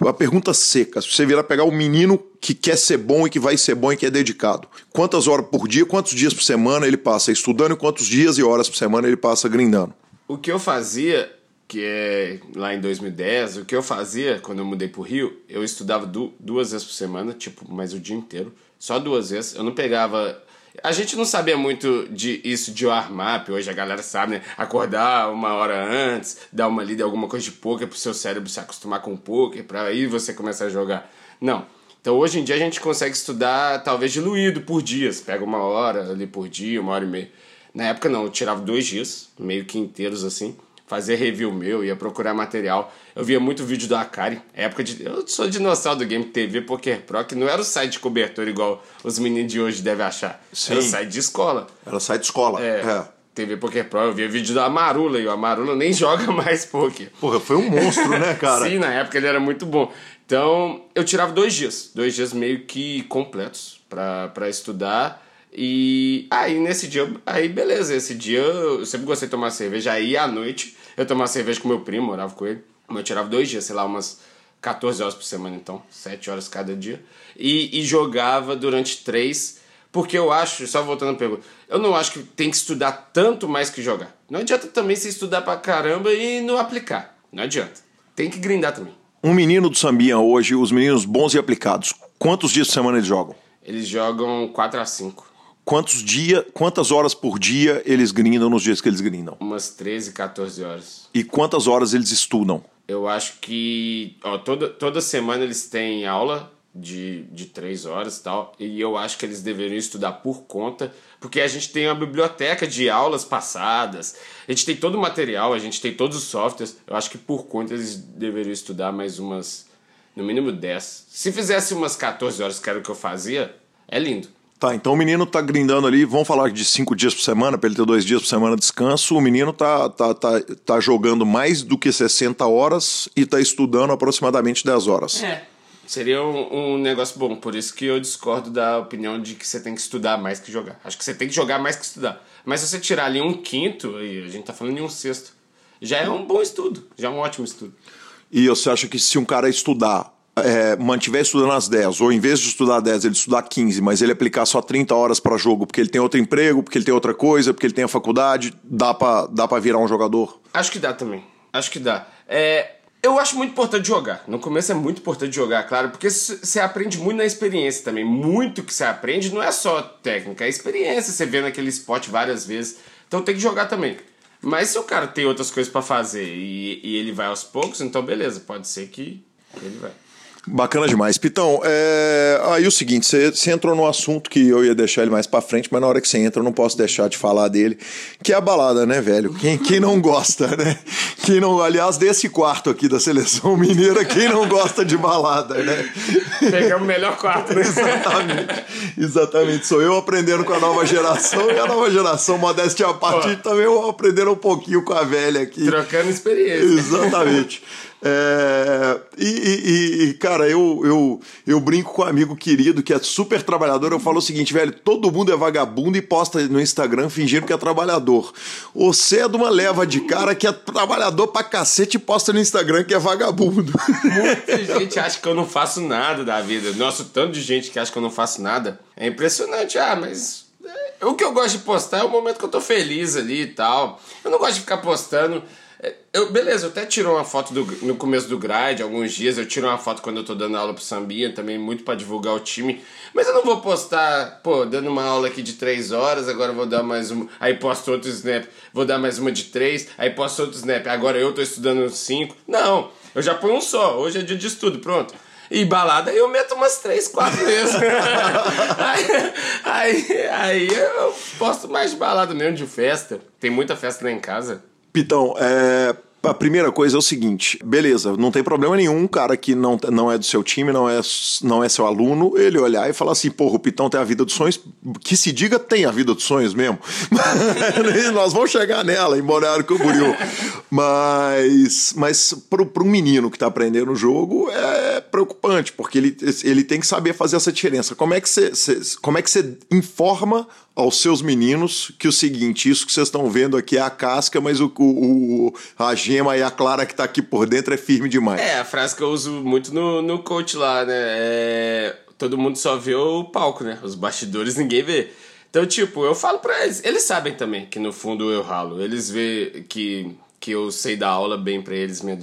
A pergunta seca, se você virar pegar o um menino que quer ser bom e que vai ser bom e que é dedicado, quantas horas por dia, quantos dias por semana ele passa estudando e quantos dias e horas por semana ele passa grindando? O que eu fazia que é lá em 2010, o que eu fazia quando eu mudei pro Rio, eu estudava duas vezes por semana, tipo, mais o dia inteiro. Só duas vezes. Eu não pegava. A gente não sabia muito de isso de warm-up, hoje a galera sabe, né? Acordar uma hora antes, dar uma lida alguma coisa de poker pro seu cérebro se acostumar com o poker, pra aí você começar a jogar. Não. Então hoje em dia a gente consegue estudar talvez diluído por dias. Pega uma hora ali por dia, uma hora e meia. Na época não, eu tirava dois dias, meio que inteiros assim fazer review meu, ia procurar material. Eu via muito vídeo do Akari, época de. Eu sou dinossauro do Game TV Poker Pro, que não era o site de cobertura igual os meninos de hoje devem achar. Sim. Era o site de escola. Era o site de escola. É. é. TV Poker Pro, eu via vídeo da Amarula e o Amarula nem <laughs> joga mais poker. Porra, foi um monstro, né, <laughs> cara? Sim, na época ele era muito bom. Então, eu tirava dois dias, dois dias meio que completos para estudar e aí nesse dia, aí beleza, esse dia eu sempre gostei de tomar cerveja. Aí à noite eu tomava cerveja com meu primo, morava com ele. Eu tirava dois dias, sei lá, umas 14 horas por semana então, 7 horas cada dia. E, e jogava durante três, porque eu acho, só voltando à pergunta, eu não acho que tem que estudar tanto mais que jogar. Não adianta também se estudar pra caramba e não aplicar. Não adianta. Tem que grindar também. Um menino do Sambinha hoje, os meninos bons e aplicados, quantos dias por semana eles jogam? Eles jogam 4 a 5 quantos dias, quantas horas por dia eles grindam nos dias que eles grindam? Umas 13, 14 horas. E quantas horas eles estudam? Eu acho que ó, toda, toda semana eles têm aula de, de três horas e tal, e eu acho que eles deveriam estudar por conta, porque a gente tem uma biblioteca de aulas passadas, a gente tem todo o material, a gente tem todos os softwares, eu acho que por conta eles deveriam estudar mais umas, no mínimo 10. Se fizesse umas 14 horas, que era o que eu fazia, é lindo. Tá, então o menino tá grindando ali, vamos falar de cinco dias por semana, para ele ter dois dias por semana de descanso. O menino tá, tá, tá, tá jogando mais do que 60 horas e tá estudando aproximadamente 10 horas. É. Seria um, um, negócio bom, por isso que eu discordo da opinião de que você tem que estudar mais que jogar. Acho que você tem que jogar mais que estudar. Mas se você tirar ali um quinto, e a gente tá falando de um sexto, já é um bom estudo, já é um ótimo estudo. E você acha que se um cara estudar é, mantiver estudando as 10, ou em vez de estudar 10, ele estudar 15, mas ele aplicar só 30 horas para jogo, porque ele tem outro emprego, porque ele tem outra coisa, porque ele tem a faculdade, dá pra, dá pra virar um jogador? Acho que dá também. Acho que dá. É, eu acho muito importante jogar. No começo é muito importante jogar, claro, porque você aprende muito na experiência também. Muito que você aprende não é só técnica, é experiência. Você vê naquele spot várias vezes. Então tem que jogar também. Mas se o cara tem outras coisas para fazer e, e ele vai aos poucos, então beleza, pode ser que ele vai. Bacana demais. Pitão, é... aí o seguinte, você, entrou num assunto que eu ia deixar ele mais pra frente, mas na hora que você entra eu não posso deixar de falar dele, que é a balada, né, velho? Quem, quem não gosta, né? Quem não, aliás, desse quarto aqui da seleção mineira, quem não gosta de balada, né? Pegamos o melhor quarto, né? <laughs> Exatamente. Exatamente. Sou eu aprendendo com a nova geração e a nova geração, modéstia à parte, também eu aprendendo um pouquinho com a velha aqui. Trocando experiência. Exatamente. É, e, e, cara, eu, eu, eu brinco com um amigo querido que é super trabalhador. Eu falo o seguinte, velho: todo mundo é vagabundo e posta no Instagram fingindo que é trabalhador. Você é de uma leva de cara que é trabalhador pra cacete e posta no Instagram que é vagabundo. Muita <laughs> gente acha que eu não faço nada da vida. Nossa, tanto de gente que acha que eu não faço nada. É impressionante. Ah, mas é, o que eu gosto de postar é o momento que eu tô feliz ali e tal. Eu não gosto de ficar postando. Eu, beleza, eu até tiro uma foto do, no começo do grade, alguns dias. Eu tiro uma foto quando eu tô dando aula pro Sambinha, também muito para divulgar o time. Mas eu não vou postar, pô, dando uma aula aqui de 3 horas, agora vou dar mais uma. Aí posto outro snap, vou dar mais uma de 3, aí posto outro snap, agora eu tô estudando 5. Não, eu já ponho um só. Hoje é dia de estudo, pronto. E balada eu meto umas três, quatro vezes. <laughs> aí, aí, aí eu posto mais balada mesmo, de festa. Tem muita festa lá em casa. Pitão, é, a primeira coisa é o seguinte, beleza, não tem problema nenhum, um cara que não, não é do seu time, não é, não é seu aluno, ele olhar e falar assim, porra, o Pitão tem a vida dos sonhos, que se diga tem a vida dos sonhos mesmo. <laughs> Nós vamos chegar nela em Balneário Camboriú. Mas, mas para um menino que está aprendendo o jogo é preocupante, porque ele, ele tem que saber fazer essa diferença. Como é que você, é que informa aos seus meninos que o seguinte, isso que vocês estão vendo aqui é a casca, mas o, o, a gema e a clara que está aqui por dentro é firme demais. É, a frase que eu uso muito no, no coach lá, né? É, todo mundo só vê o palco, né? Os bastidores ninguém vê. Então, tipo, eu falo pra eles, eles sabem também que no fundo eu ralo. Eles vê que que eu sei dar aula bem para eles, minha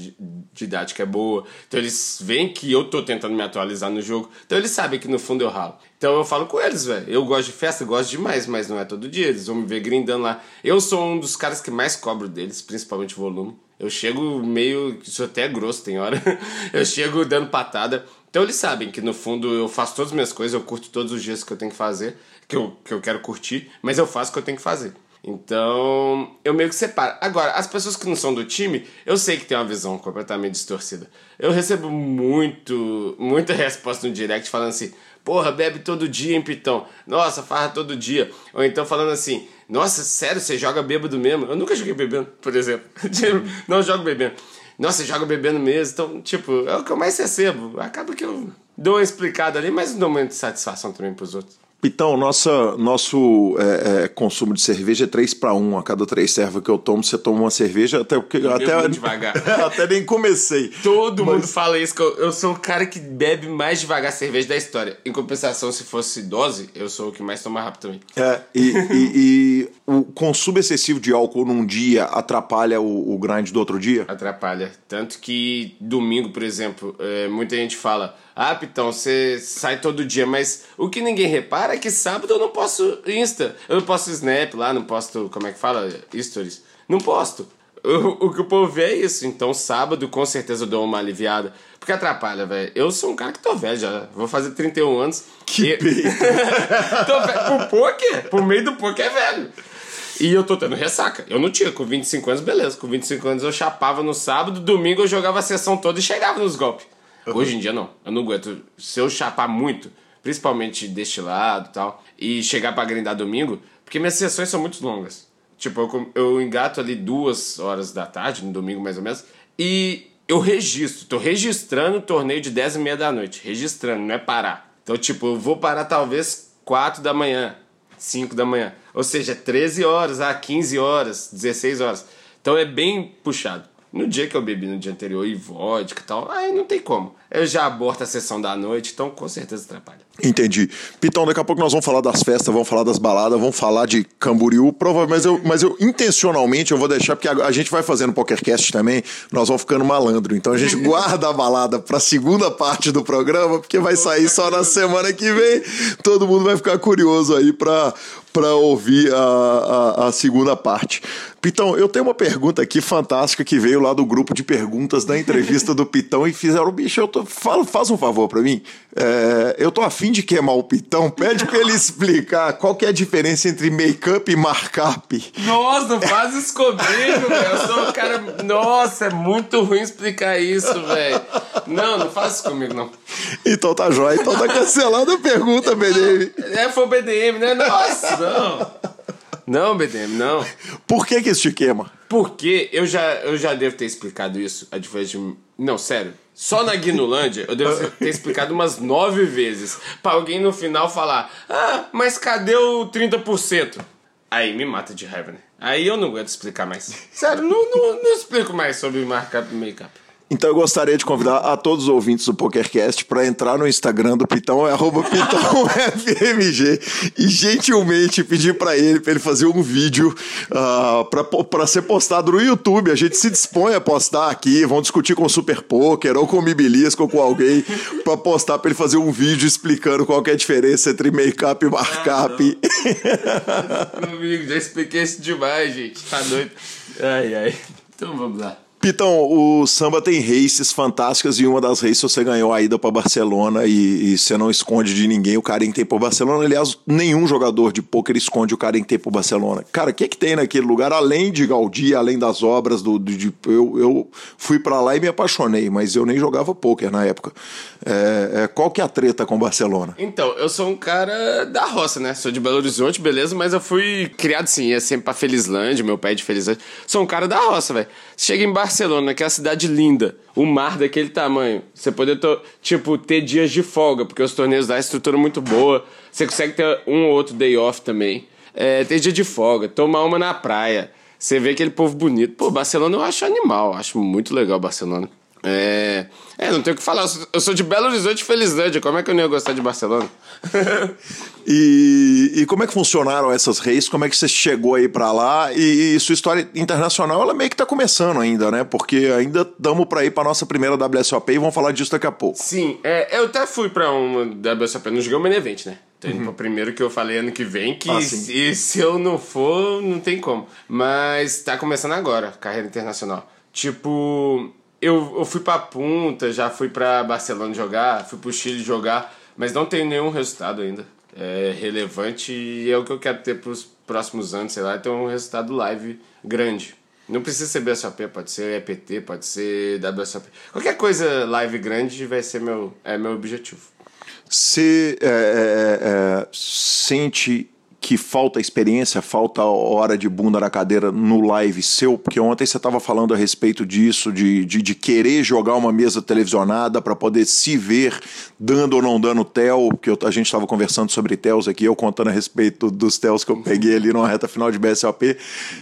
didática é boa. Então eles veem que eu tô tentando me atualizar no jogo. Então eles sabem que no fundo eu ralo. Então eu falo com eles, velho. Eu gosto de festa, gosto demais, mas não é todo dia. Eles vão me ver grindando lá. Eu sou um dos caras que mais cobro deles, principalmente volume. Eu chego meio. Isso até é grosso, tem hora. <laughs> eu chego dando patada. Então eles sabem que no fundo eu faço todas as minhas coisas, eu curto todos os dias que eu tenho que fazer, que eu, que eu quero curtir, mas eu faço o que eu tenho que fazer. Então, eu meio que separo. Agora, as pessoas que não são do time, eu sei que tem uma visão completamente distorcida. Eu recebo muito, muita resposta no direct falando assim: porra, bebe todo dia, hein, Pitão? Nossa, farra todo dia. Ou então falando assim: nossa, sério, você joga bêbado mesmo? Eu nunca joguei bebendo, por exemplo. <laughs> Tipo, não jogo bebendo. Nossa, você joga bebendo mesmo. Então, tipo, é o que eu mais recebo. Acaba que eu dou uma explicada ali, mas não dou muita satisfação também pros outros. Então, nossa, nosso é, é, consumo de cerveja é 3 para 1. A cada três servas que eu tomo, você toma uma cerveja até porque até, devagar. <laughs> até nem comecei. Todo Mas... mundo fala isso, que eu, eu, sou o cara que bebe mais devagar cerveja da história. Em compensação, se fosse dose, eu sou o que mais toma rápido também. É, e, e, <laughs> e o consumo excessivo de álcool num dia atrapalha o, o grind do outro dia? Atrapalha. Tanto que domingo, por exemplo, é, muita gente fala ah, Pitão, você sai todo dia, mas o que ninguém repara é que sábado eu não posto Insta, eu não posto Snap lá, não posto, como é que fala? Stories. Não posto. O, o que o povo vê é isso. Então, sábado, com certeza, eu dou uma aliviada. Porque atrapalha, velho. Eu sou um cara que tô velho já. Vou fazer 31 anos. Que e... <laughs> tô velho. Pro poker, pro meio do poker é velho. E eu tô tendo ressaca. Eu não tinha. Com 25 anos, beleza. Com 25 anos eu chapava no sábado, domingo eu jogava a sessão toda e chegava nos golpes. Uhum. Hoje em dia não. Eu não aguento. Se eu chapar muito, principalmente deste lado e tal, e chegar para grindar domingo, porque minhas sessões são muito longas. Tipo, eu, eu engato ali duas horas da tarde, no domingo mais ou menos, e eu registro. Tô registrando o torneio de 10 e meia da noite. Registrando, não é parar. Então, tipo, eu vou parar talvez 4 da manhã, 5 da manhã. Ou seja, 13 horas, a 15 horas, 16 horas. Então é bem puxado. No dia que eu bebi no dia anterior e vodka e tal, aí não tem como. Eu já aborto a sessão da noite, então com certeza atrapalha. Entendi. Pitão, daqui a pouco nós vamos falar das festas, vamos falar das baladas, vamos falar de Camboriú, provavelmente, mas eu, mas eu intencionalmente eu vou deixar, porque a, a gente vai fazendo PokerCast também, nós vamos ficando malandro. Então a gente <laughs> guarda a balada pra segunda parte do programa, porque vai sair só na semana que vem. Todo mundo vai ficar curioso aí pra, pra ouvir a, a, a segunda parte. Pitão, eu tenho uma pergunta aqui fantástica que veio lá do grupo de perguntas da entrevista do Pitão e fizeram, bicho, eu tô, fala, faz um favor para mim. É, eu tô afim de queimar o Pitão, pede para ele explicar qual que é a diferença entre make-up e markup. Nossa, não faz isso comigo, velho. Eu sou um cara. Nossa, é muito ruim explicar isso, velho. Não, não faz isso comigo, não. Então tá jóia, então tá cancelando a pergunta, BDM. É, foi o BDM, né? Nossa, não. Não, BDM, não. Por que que isso te queima? Porque eu já, eu já devo ter explicado isso, a diferença de... Não, sério. Só na Guinulândia eu devo ter explicado umas nove vezes pra alguém no final falar Ah, mas cadê o 30%? Aí me mata de raiva, né? Aí eu não aguento explicar mais. Sério, não, não, não explico mais sobre markup e make-up. Então eu gostaria de convidar a todos os ouvintes do PokerCast para entrar no Instagram do Pitão, é arroba <laughs> PitãoFMG, e gentilmente pedir para ele, para ele fazer um vídeo uh, para ser postado no YouTube. A gente se dispõe a postar aqui, vão discutir com o Super Poker ou com o Mibilisco ou com alguém para postar para ele fazer um vídeo explicando qual é a diferença entre make-up e markup. Ah, <laughs> Meu amigo, já expliquei isso demais, gente. Tá doido. Ai, ai. Então vamos lá. Pitão, o samba tem races fantásticas e uma das races você ganhou a ida para Barcelona e, e, você não esconde de ninguém o carinho que tem por Barcelona. Aliás, nenhum jogador de pôquer esconde o carinho que tem por Barcelona. Cara, o que, que tem naquele lugar, além de Gaudí, além das obras do. De, eu, eu fui para lá e me apaixonei, mas eu nem jogava pôquer na época. É, é, qual que é a treta com Barcelona? Então, eu sou um cara da roça, né? Sou de Belo Horizonte, beleza, mas eu fui criado assim, ia sempre pra Felizlândia, meu pai é de Felizlândia. Sou um cara da roça, velho. Chega em Barcelona Barcelona, que é a cidade linda, o mar daquele tamanho, você poder, tipo, ter dias de folga, porque os torneios lá, a estrutura é muito boa, você consegue ter um ou outro day off também. É, ter dia de folga, tomar uma na praia, você vê aquele povo bonito. Pô, Barcelona eu acho animal, acho muito legal Barcelona. É, é, não tenho o que falar. Eu sou de Belo Horizonte e Felizlândia. Como é que eu não ia gostar de Barcelona? <laughs> e, e, como é que funcionaram essas reis? Como é que você chegou aí para lá? E, e, sua história internacional, ela meio que tá começando ainda, né? Porque ainda estamos para ir para nossa primeira WSOP e vamos falar disso daqui a pouco. Sim, é, eu até fui para uma WSOP, não joguei o main event, né? Tô indo uhum. pro primeiro que eu falei ano que vem, que ah, se, se eu não for, não tem como. Mas tá começando agora, carreira internacional. Tipo, eu, eu fui pra Punta, já fui pra Barcelona jogar, fui pro Chile jogar, mas não tenho nenhum resultado ainda é, relevante e é o que eu quero ter pros próximos anos, sei lá, ter um resultado live grande. Não precisa ser BSOP, pode ser EPT, pode ser WSOP. Qualquer coisa live grande vai ser meu, é meu objetivo. Você é, é, é sente que falta experiência, falta hora de bunda na cadeira no live seu? Porque ontem você estava falando a respeito disso, de, de, de querer jogar uma mesa televisionada para poder se ver dando ou não dando tel, que eu, a gente estava conversando sobre tels aqui, eu contando a respeito dos tels que eu peguei ali numa reta final de BSOP.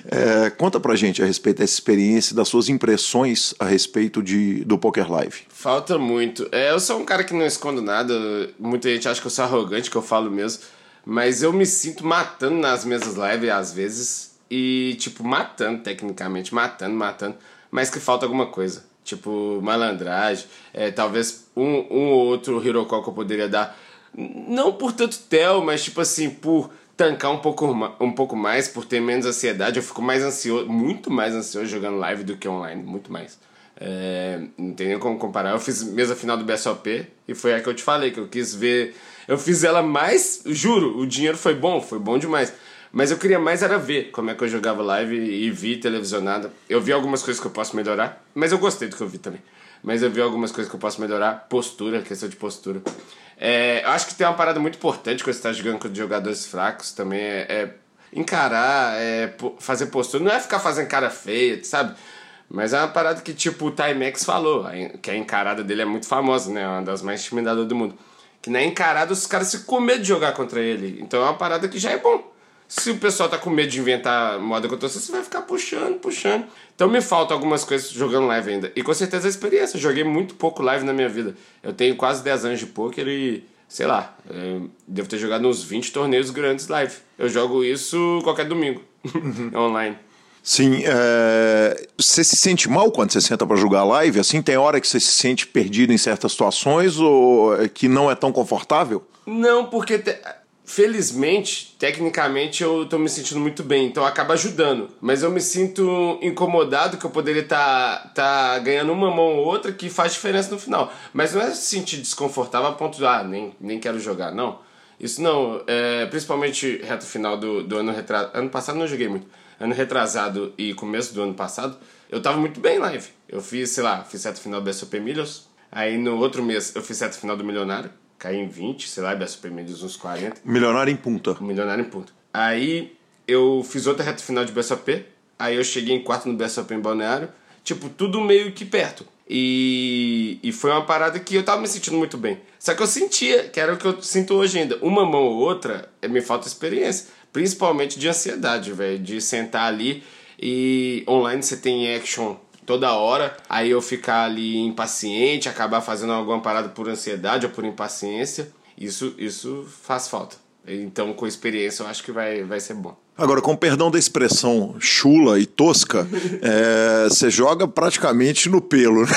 É, conta pra gente a respeito dessa experiência, das suas impressões a respeito de, do Poker Live. Falta muito. É, eu sou um cara que não escondo nada, muita gente acha que eu sou arrogante, que eu falo mesmo. Mas eu me sinto matando nas mesas live às vezes. E, tipo, matando, tecnicamente, matando, matando. Mas que falta alguma coisa. Tipo, malandragem. É, talvez um, um ou outro Hirokoko eu poderia dar. Não por tanto tel, mas tipo assim, por tancar um pouco, um pouco mais, por ter menos ansiedade. Eu fico mais ansioso, muito mais ansioso jogando live do que online, muito mais. É, não tem nem como comparar. Eu fiz mesa final do BSOP e foi a que eu te falei, que eu quis ver eu fiz ela mais, juro, o dinheiro foi bom, foi bom demais. Mas eu queria mais era ver como é que eu jogava live e vi televisionada. Eu vi algumas coisas que eu posso melhorar, mas eu gostei do que eu vi também. Mas eu vi algumas coisas que eu posso melhorar. Postura, questão de postura. É, eu acho que tem uma parada muito importante quando você está jogando com jogadores fracos também. É, é encarar, é fazer postura. Não é ficar fazendo cara feia, sabe? Mas é uma parada que, tipo, o Timex falou, que a encarada dele é muito famosa, né? Uma das mais intimidadoras do mundo que na encarada os caras se com medo de jogar contra ele. Então é uma parada que já é bom. Se o pessoal tá com medo de inventar moda com torcida, você vai ficar puxando, puxando. Então me faltam algumas coisas jogando live ainda. E com certeza a experiência. Joguei muito pouco live na minha vida. Eu tenho quase 10 anos de poker e, sei lá, devo ter jogado uns 20 torneios grandes live. Eu jogo isso qualquer domingo, <laughs> online. Sim, é... você se sente mal quando você senta para jogar live? Assim, tem hora que você se sente perdido em certas situações ou que não é tão confortável? Não, porque te felizmente, tecnicamente eu tô me sentindo muito bem, então acaba ajudando. Mas eu me sinto incomodado que eu poderia estar tá, tá ganhando uma mão ou outra que faz diferença no final. Mas não é se sentir desconfortável a ponto de, ah, nem, nem quero jogar, não. Isso não, é, principalmente reto final do, do ano retrasado. Ano passado não joguei muito. Ano retrasado e começo do ano passado, eu tava muito bem live. Eu fiz, sei lá, fiz reto final do BSOP Millions. Aí no outro mês eu fiz reto final do Milionário caí em 20, sei lá, BSP Mendes uns 40. Milionário em punta. Milionário em punta. Aí eu fiz outra reta final de BSOP, aí eu cheguei em quarto no BSOP em Balneário, tipo, tudo meio que perto. E, e foi uma parada que eu tava me sentindo muito bem. Só que eu sentia, que era o que eu sinto hoje ainda, uma mão ou outra, é, me falta experiência. Principalmente de ansiedade, velho, de sentar ali e online você tem action toda hora, aí eu ficar ali impaciente, acabar fazendo alguma parada por ansiedade ou por impaciência, isso, isso faz falta. Então, com experiência, eu acho que vai, vai ser bom. Agora, com perdão da expressão chula e tosca, <laughs> é, você joga praticamente no pelo, né?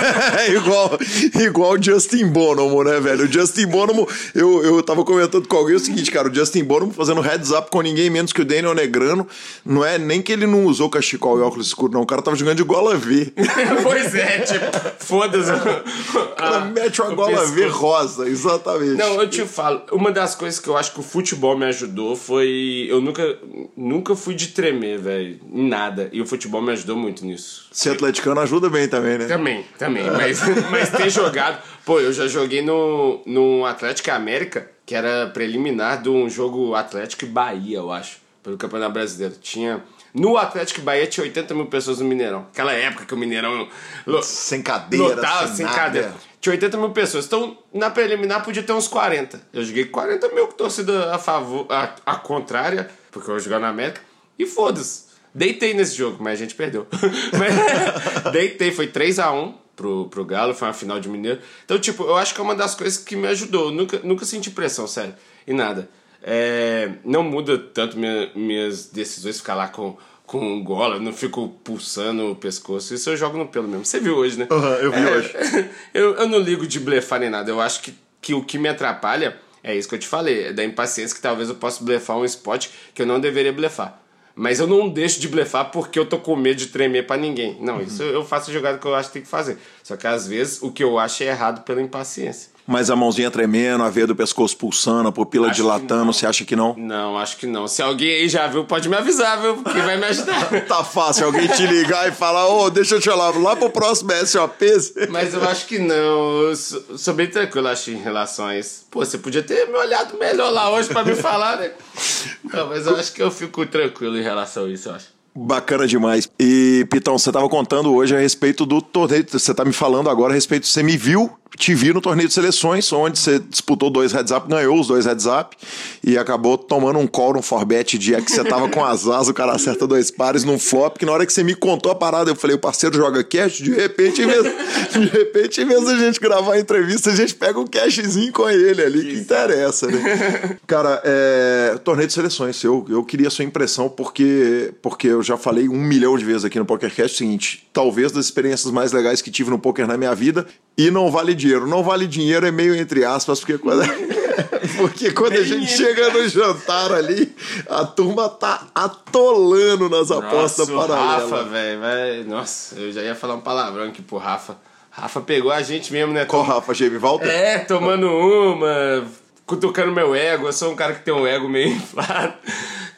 <laughs> igual, igual o Justin Bonomo, né, velho? O Justin Bonomo, eu, eu tava comentando com alguém o seguinte, cara, o Justin Bonomo fazendo heads up com ninguém menos que o Daniel Negrano, não é nem que ele não usou cachecol e óculos escuros, não, o cara tava jogando de gola V. <laughs> pois é, tipo, foda-se. O cara mete uma gola V rosa, exatamente. Não, eu te falo, uma das coisas que eu acho que o futebol me ajudou foi, eu nunca nunca fui de tremer, velho. Em nada. E o futebol me ajudou muito nisso. Ser atleticano ajuda bem também, né? Também, também. Mas, <laughs> mas ter jogado. Pô, eu já joguei no, no Atlético América, que era preliminar de um jogo Atlético e Bahia, eu acho. Pelo Campeonato Brasileiro. Tinha. No Atlético Bahia tinha 80 mil pessoas no Mineirão. Aquela época que o Mineirão. Lo... Sem cadeira, lotava, sem, sem cadeira. Tinha 80 mil pessoas. Então, na preliminar podia ter uns 40. Eu joguei 40 mil com torcida a favor, a, a contrária porque eu vou jogar na América. E foda-se. Deitei nesse jogo, mas a gente perdeu. <laughs> mas, <laughs> deitei, foi 3 a 1 pro, pro Galo, foi uma final de Mineiro. Então, tipo, eu acho que é uma das coisas que me ajudou. Eu nunca, nunca senti pressão, sério. E nada. É, não muda tanto minha, minhas decisões ficar lá com, com gola, não fico pulsando o pescoço. Isso eu jogo no pelo mesmo. Você viu hoje, né? Uhum, eu vi é, hoje. <laughs> eu, eu não ligo de blefar nem nada. Eu acho que, que o que me atrapalha é isso que eu te falei, é da impaciência que talvez eu possa blefar um spot que eu não deveria blefar. Mas eu não deixo de blefar porque eu tô com medo de tremer para ninguém. Não, uhum. isso eu faço a jogada que eu acho que tem que fazer. Só que às vezes o que eu acho é errado pela impaciência. Mas a mãozinha tremendo, a veia do pescoço pulsando, a pupila acho dilatando, você acha que não? Não, acho que não. Se alguém aí já viu, pode me avisar, viu? Que vai me ajudar. <laughs> tá fácil alguém te ligar e falar, ô, oh, deixa eu te falar, lá pro próximo SOP. <laughs> Mas eu acho que não. Eu sou, sou bem tranquilo, acho, em relação a isso. Pô, você podia ter me olhado melhor lá hoje pra me falar, né? <laughs> Não, mas eu acho que eu fico tranquilo em relação a isso, eu acho. Bacana demais. E, Pitão, você estava contando hoje a respeito do torneio. Você está me falando agora a respeito. Você me viu te vi no torneio de seleções, onde você disputou dois heads up, ganhou os dois heads up e acabou tomando um call no forbet de que você tava com as asas, o cara acerta dois pares num flop, que na hora que você me contou a parada, eu falei, o parceiro joga cash, de repente, de repente, em vez da gente gravar a entrevista, a gente pega um cashzinho com ele ali, que interessa, né? Cara, é, torneio de seleções, eu, eu queria a sua impressão, porque, porque eu já falei um milhão de vezes aqui no PokerCast o seguinte, talvez das experiências mais legais que tive no poker na minha vida, e não vale dinheiro. Não vale dinheiro é meio entre aspas, porque quando, <laughs> porque quando a gente chega no jantar ali, a turma tá atolando nas nossa, apostas paralelas. Rafa, velho, nossa, eu já ia falar um palavrão aqui pro Rafa. Rafa pegou a gente mesmo, né? Qual Rafa, Jamie Walter? É, tomando uma, cutucando meu ego. Eu sou um cara que tem um ego meio <laughs> inflado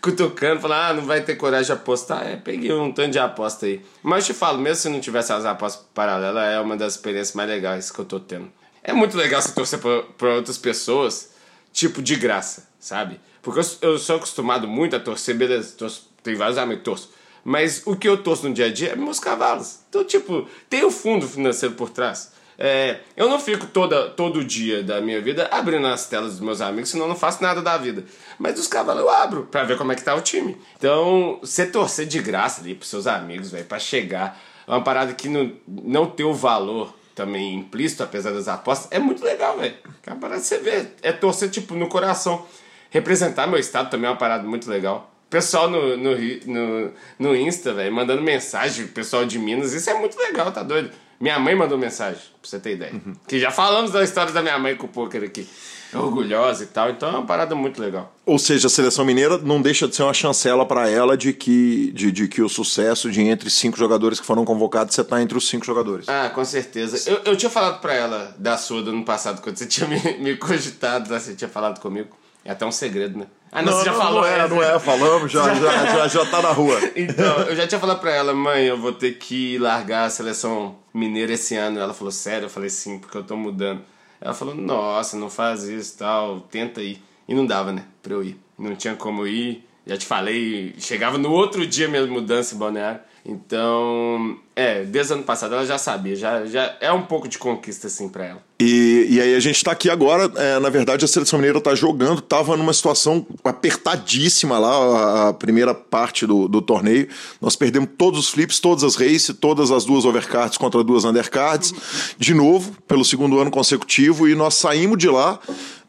cutucando, falando, ah, não vai ter coragem de apostar. É, peguei um tanto de aposta aí. Mas te falo, mesmo se não tivesse as apostas paralelas, é uma das experiências mais legais que eu tô tendo. É muito legal você torcer pra outras pessoas, tipo, de graça, sabe? Porque eu, eu sou acostumado muito a torcer, beleza, torço, tem vários amigos torço. Mas o que eu torço no dia a dia é meus cavalos. Então, tipo, tem o fundo financeiro por trás. É, eu não fico toda, todo dia da minha vida abrindo as telas dos meus amigos, senão eu não faço nada da vida. Mas dos cavalos eu abro pra ver como é que tá o time. Então, você torcer de graça ali pros seus amigos, velho, pra chegar. É uma parada que não, não tem o valor também implícito, apesar das apostas, é muito legal, velho. É uma parada que você vê. É torcer, tipo, no coração. Representar meu estado também é uma parada muito legal. Pessoal no, no, no, no Insta, velho, mandando mensagem, pessoal de Minas, isso é muito legal, tá doido? Minha mãe mandou mensagem, pra você ter ideia. Uhum. Que já falamos da história da minha mãe com o poker aqui. Orgulhosa e tal, então é uma parada muito legal. Ou seja, a seleção mineira não deixa de ser uma chancela para ela de que, de, de, que o sucesso de entre cinco jogadores que foram convocados, você tá entre os cinco jogadores. Ah, com certeza. Eu, eu tinha falado para ela da sua do ano passado, quando você tinha me, me cogitado, né? você tinha falado comigo. É até um segredo, né? Ah, não, não você já não, falou. Não é, não é, falamos, já, já, <laughs> já, já tá na rua. então, eu já tinha falado pra ela, mãe, eu vou ter que largar a seleção mineira esse ano. Ela falou, sério? Eu falei, sim, porque eu tô mudando. Ela falou, nossa, não faz isso tal, tenta ir. E não dava, né, pra eu ir. Não tinha como ir. Já te falei, chegava no outro dia mesmo mudança em balneário. Então, é, desde o ano passado ela já sabia, já, já é um pouco de conquista assim para ela. E, e aí a gente está aqui agora, é, na verdade a seleção mineira está jogando, estava numa situação apertadíssima lá, a, primeira parte do, do torneio. Nós perdemos todos os flips, todas as races, todas as duas overcards contra duas undercards, de novo, pelo segundo ano consecutivo, e nós saímos de lá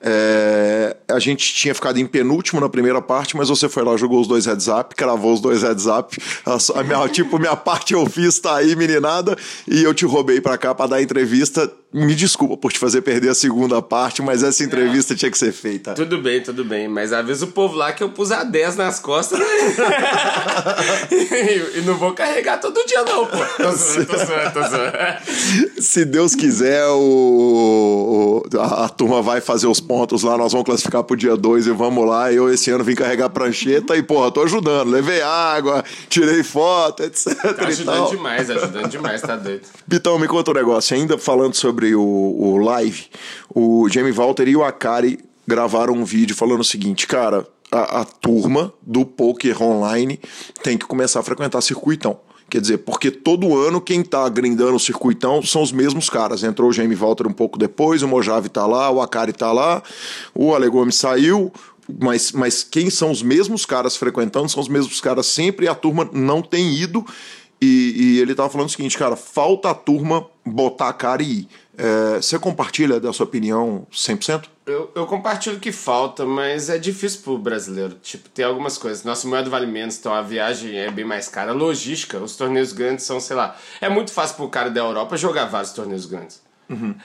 é, a gente tinha ficado em penúltimo na primeira parte, mas você foi lá, jogou os dois heads up, cravou os dois heads up. A, minha, tipo, minha parte eu fiz, tá aí, meninada, e eu te roubei pra cá pra dar entrevista me desculpa por te fazer perder a segunda parte, mas essa entrevista é. tinha que ser feita. Tudo bem, tudo bem. Mas avisa o povo lá que eu pus a 10 nas costas. Né? <laughs> e, não vou carregar todo dia, não, pô. <laughs> Tô zoando, tô zoando, tô zoando. <laughs> Se Deus quiser, o, o a, a, turma vai fazer os pontos lá, nós vamos classificar pro dia 2 e vamos lá. Eu esse ano vim carregar prancheta e, porra, tô ajudando. Levei água, tirei foto, etc. Tá ajudando demais, ajudando demais, tá doido. Bitão, me conta um negócio. Ainda falando sobre sobre o, o live, o Jamie Walter e o Akari gravaram um vídeo falando o seguinte, cara, a, a turma do poker online tem que começar a frequentar circuitão. Quer dizer, porque todo ano quem tá grindando o circuitão são os mesmos caras. Entrou o Jamie Walter um pouco depois, o Mojave tá lá, o Akari tá lá, o Alegome saiu, mas, mas quem são os mesmos caras frequentando são os mesmos caras sempre e a turma não tem ido. E, e ele tava falando o seguinte, cara, falta a turma botar a cara e ir. É, você compartilha da sua opinião 100%? Eu, eu compartilho que falta, mas é difícil pro brasileiro. Tipo, tem algumas coisas. Nossa moeda vale menos, então a viagem é bem mais cara. Logística, os torneios grandes são, sei lá. É muito fácil pro cara da Europa jogar vários torneios grandes. Uhum.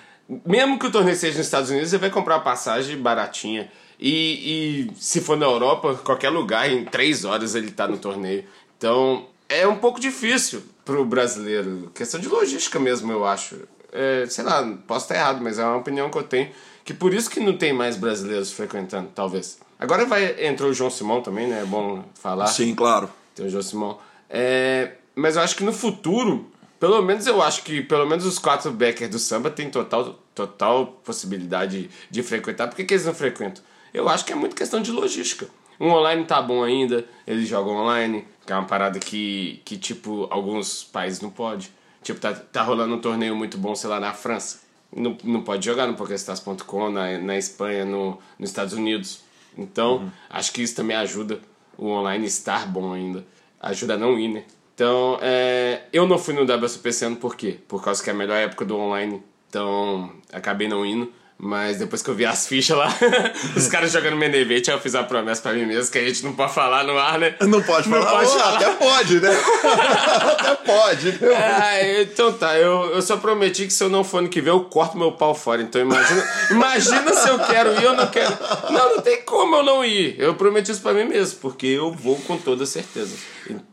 Mesmo que o torneio seja nos Estados Unidos, você vai comprar uma passagem baratinha. E, e se for na Europa, qualquer lugar, em três horas ele tá no torneio. Então, é um pouco difícil pro brasileiro. Questão de logística mesmo, eu acho é, sei lá, posso estar errado, mas é uma opinião que eu tenho, que por isso que não tem mais brasileiros frequentando, talvez. Agora vai entrou o João Simão também, né? É bom falar. Sim, claro. Tem o João Simão. É, mas eu acho que no futuro, pelo menos eu acho que pelo menos os quatro backers do samba tem total, total possibilidade de frequentar. Por que, que eles não frequentam? Eu acho que é muito questão de logística. Um online tá bom ainda, eles jogam online, que é uma parada que, que tipo, alguns países não pode. Tipo, tá, tá rolando um torneio muito bom, sei lá, na França. Não, não pode jogar no PokerStars.com, na, na Espanha, no, nos Estados Unidos. Então, uhum. acho que isso também ajuda o online estar bom ainda. Ajuda a não ir, né? Então, é, eu não fui no WSOP esse ano por quê? Por causa que é a melhor época do online. Então, acabei não indo. Mas depois que eu vi as fichas lá, <laughs> os caras jogando Menevete, eu fiz a promessa pra mim mesmo que a gente não pode falar no ar, né? Não pode falar, não pode falar. até pode, né? <laughs> até pode. Ah, então tá, eu, eu só prometi que se eu não for no que ver, eu corto meu pau fora. Então imagina, <laughs> imagina se eu quero ir ou não quero. Não, não tem como eu não ir. Eu prometi isso pra mim mesmo, porque eu vou com toda certeza.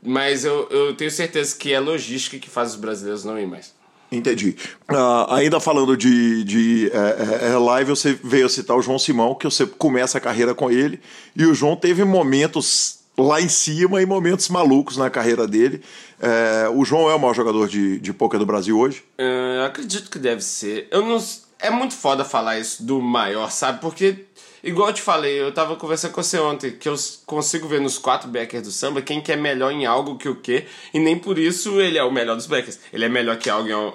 Mas eu, eu tenho certeza que é logística que faz os brasileiros não ir mais. Entendi. Uh, ainda falando de, de é, é, live, você veio citar o João Simão, que você começa a carreira com ele, e o João teve momentos lá em cima e momentos malucos na carreira dele. É, o João é o maior jogador de, de poker do Brasil hoje? Eu acredito que deve ser. Eu não, é muito foda falar isso do maior, sabe? Porque Igual eu te falei, eu tava conversando com você ontem, que eu consigo ver nos quatro backers do samba quem que é melhor em algo que o quê, e nem por isso ele é o melhor dos backers. Ele é melhor que alguém,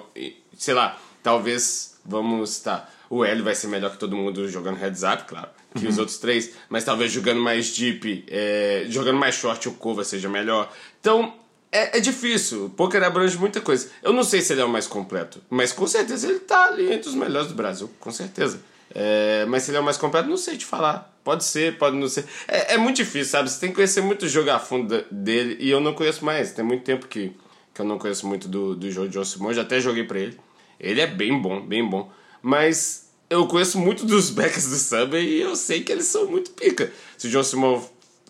sei lá, talvez, vamos, tá, o Hélio vai ser melhor que todo mundo jogando heads up, claro, que os outros três, mas talvez jogando mais deep, é, jogando mais short, o Kova seja melhor. Então, é, é, difícil. O poker abrange muita coisa. Eu não sei se ele é o mais completo, mas com certeza ele tá ali entre os melhores do Brasil, com certeza. É, mas se ele é o mais completo, não sei te falar. Pode ser, pode não ser. É, é muito difícil, sabe? Você tem que conhecer muito o jogo a fundo dele e eu não conheço mais. Tem muito tempo que, que eu não conheço muito do, do jogo de John Simon. Já até joguei pra ele. Ele é bem bom, bem bom. Mas eu conheço muito dos <laughs> backs do Subway e eu sei que eles são muito pica. Se o John Simon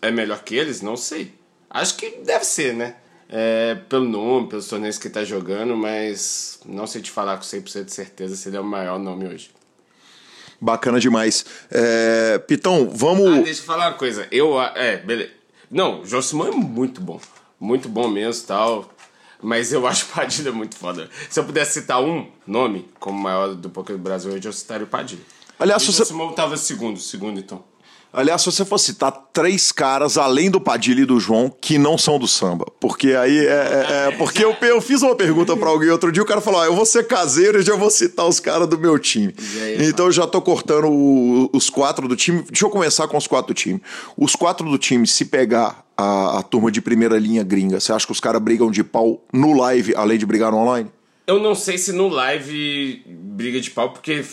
é melhor que eles, não sei. Acho que deve ser, né? É, pelo nome, pelos torneios que ele tá jogando, mas não sei te falar com 100% de certeza se ele é o maior nome hoje. Bacana demais. É, Pitão, vamos. Ah, deixa eu falar uma coisa. Eu. É, beleza. Não, o Josimão é muito bom. Muito bom mesmo tal. Mas eu <laughs> acho Padilha muito foda. Se eu pudesse citar um nome como maior do Poker do Brasil hoje, eu citaria o Padilha. Aliás, o você... Josimão tava segundo, segundo então. Aliás, se você for citar três caras, além do Padilha e do João, que não são do samba. Porque aí é. é, é porque eu, eu fiz uma pergunta para alguém outro dia, o cara falou: ah, eu vou ser caseiro e já vou citar os caras do meu time. Aí, então eu já tô cortando o, os quatro do time. Deixa eu começar com os quatro do time. Os quatro do time, se pegar a, a turma de primeira linha gringa, você acha que os caras brigam de pau no live, além de brigar no online? Eu não sei se no live briga de pau, porque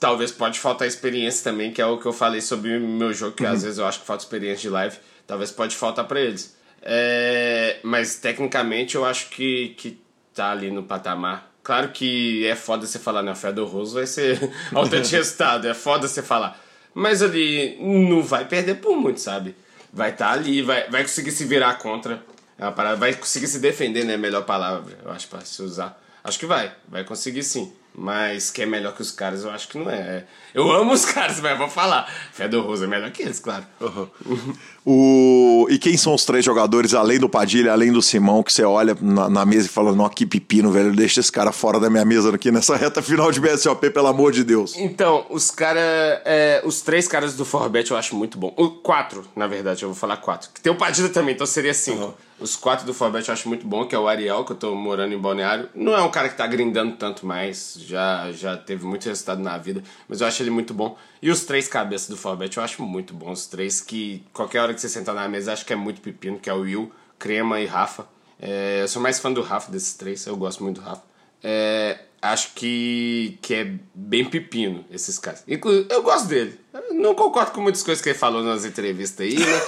talvez pode faltar experiência também, que é o que eu falei sobre o meu jogo, que uhum. às vezes eu acho que falta experiência de live, talvez pode faltar para eles. É, mas tecnicamente eu acho que, que tá ali no patamar. Claro que é foda você falar, né? O Fedor Roso vai ser <laughs> autotestado, é foda você falar. Mas ali não vai perder por muito, sabe? Vai estar tá ali, vai, vai conseguir se virar contra. É uma parada, vai conseguir se defender, né? Melhor palavra, eu acho, para se usar. Acho que vai, vai conseguir sim. Mas que é melhor que os caras, eu acho que não é. Eu amo os caras, mas vou falar. Fedor Rosa é melhor que eles, claro. Uhum. o... E quem são os três jogadores, além do Padilha, além do Simão, que você olha na, na mesa e fala, não, que pepino, velho, deixa esse cara fora da minha mesa aqui nessa reta final de BSOP, pelo amor de Deus. Então, os caras, é, os três caras do Forbet eu acho muito bom. O, quatro, na verdade, eu vou falar quatro. Tem o Padilha também, então seria cinco. Uhum. Os quatro do Forbet eu acho muito bom, que é o Ariel, que eu tô morando em Balneário. Não é um cara que tá grindando tanto mais, já, já teve muito resultado na vida, mas eu acho ele muito bom. E os três cabeças do Forbet eu acho muito bons. Os três que qualquer hora que você sentar na mesa acho que é muito pepino, que é o Will, Crema e Rafa. É, eu sou mais fã do Rafa desses três, eu gosto muito do Rafa. É, acho que, que é bem pepino esses caras. Inclusive, eu gosto dele. Não concordo com muitas coisas que ele falou nas entrevistas aí, né?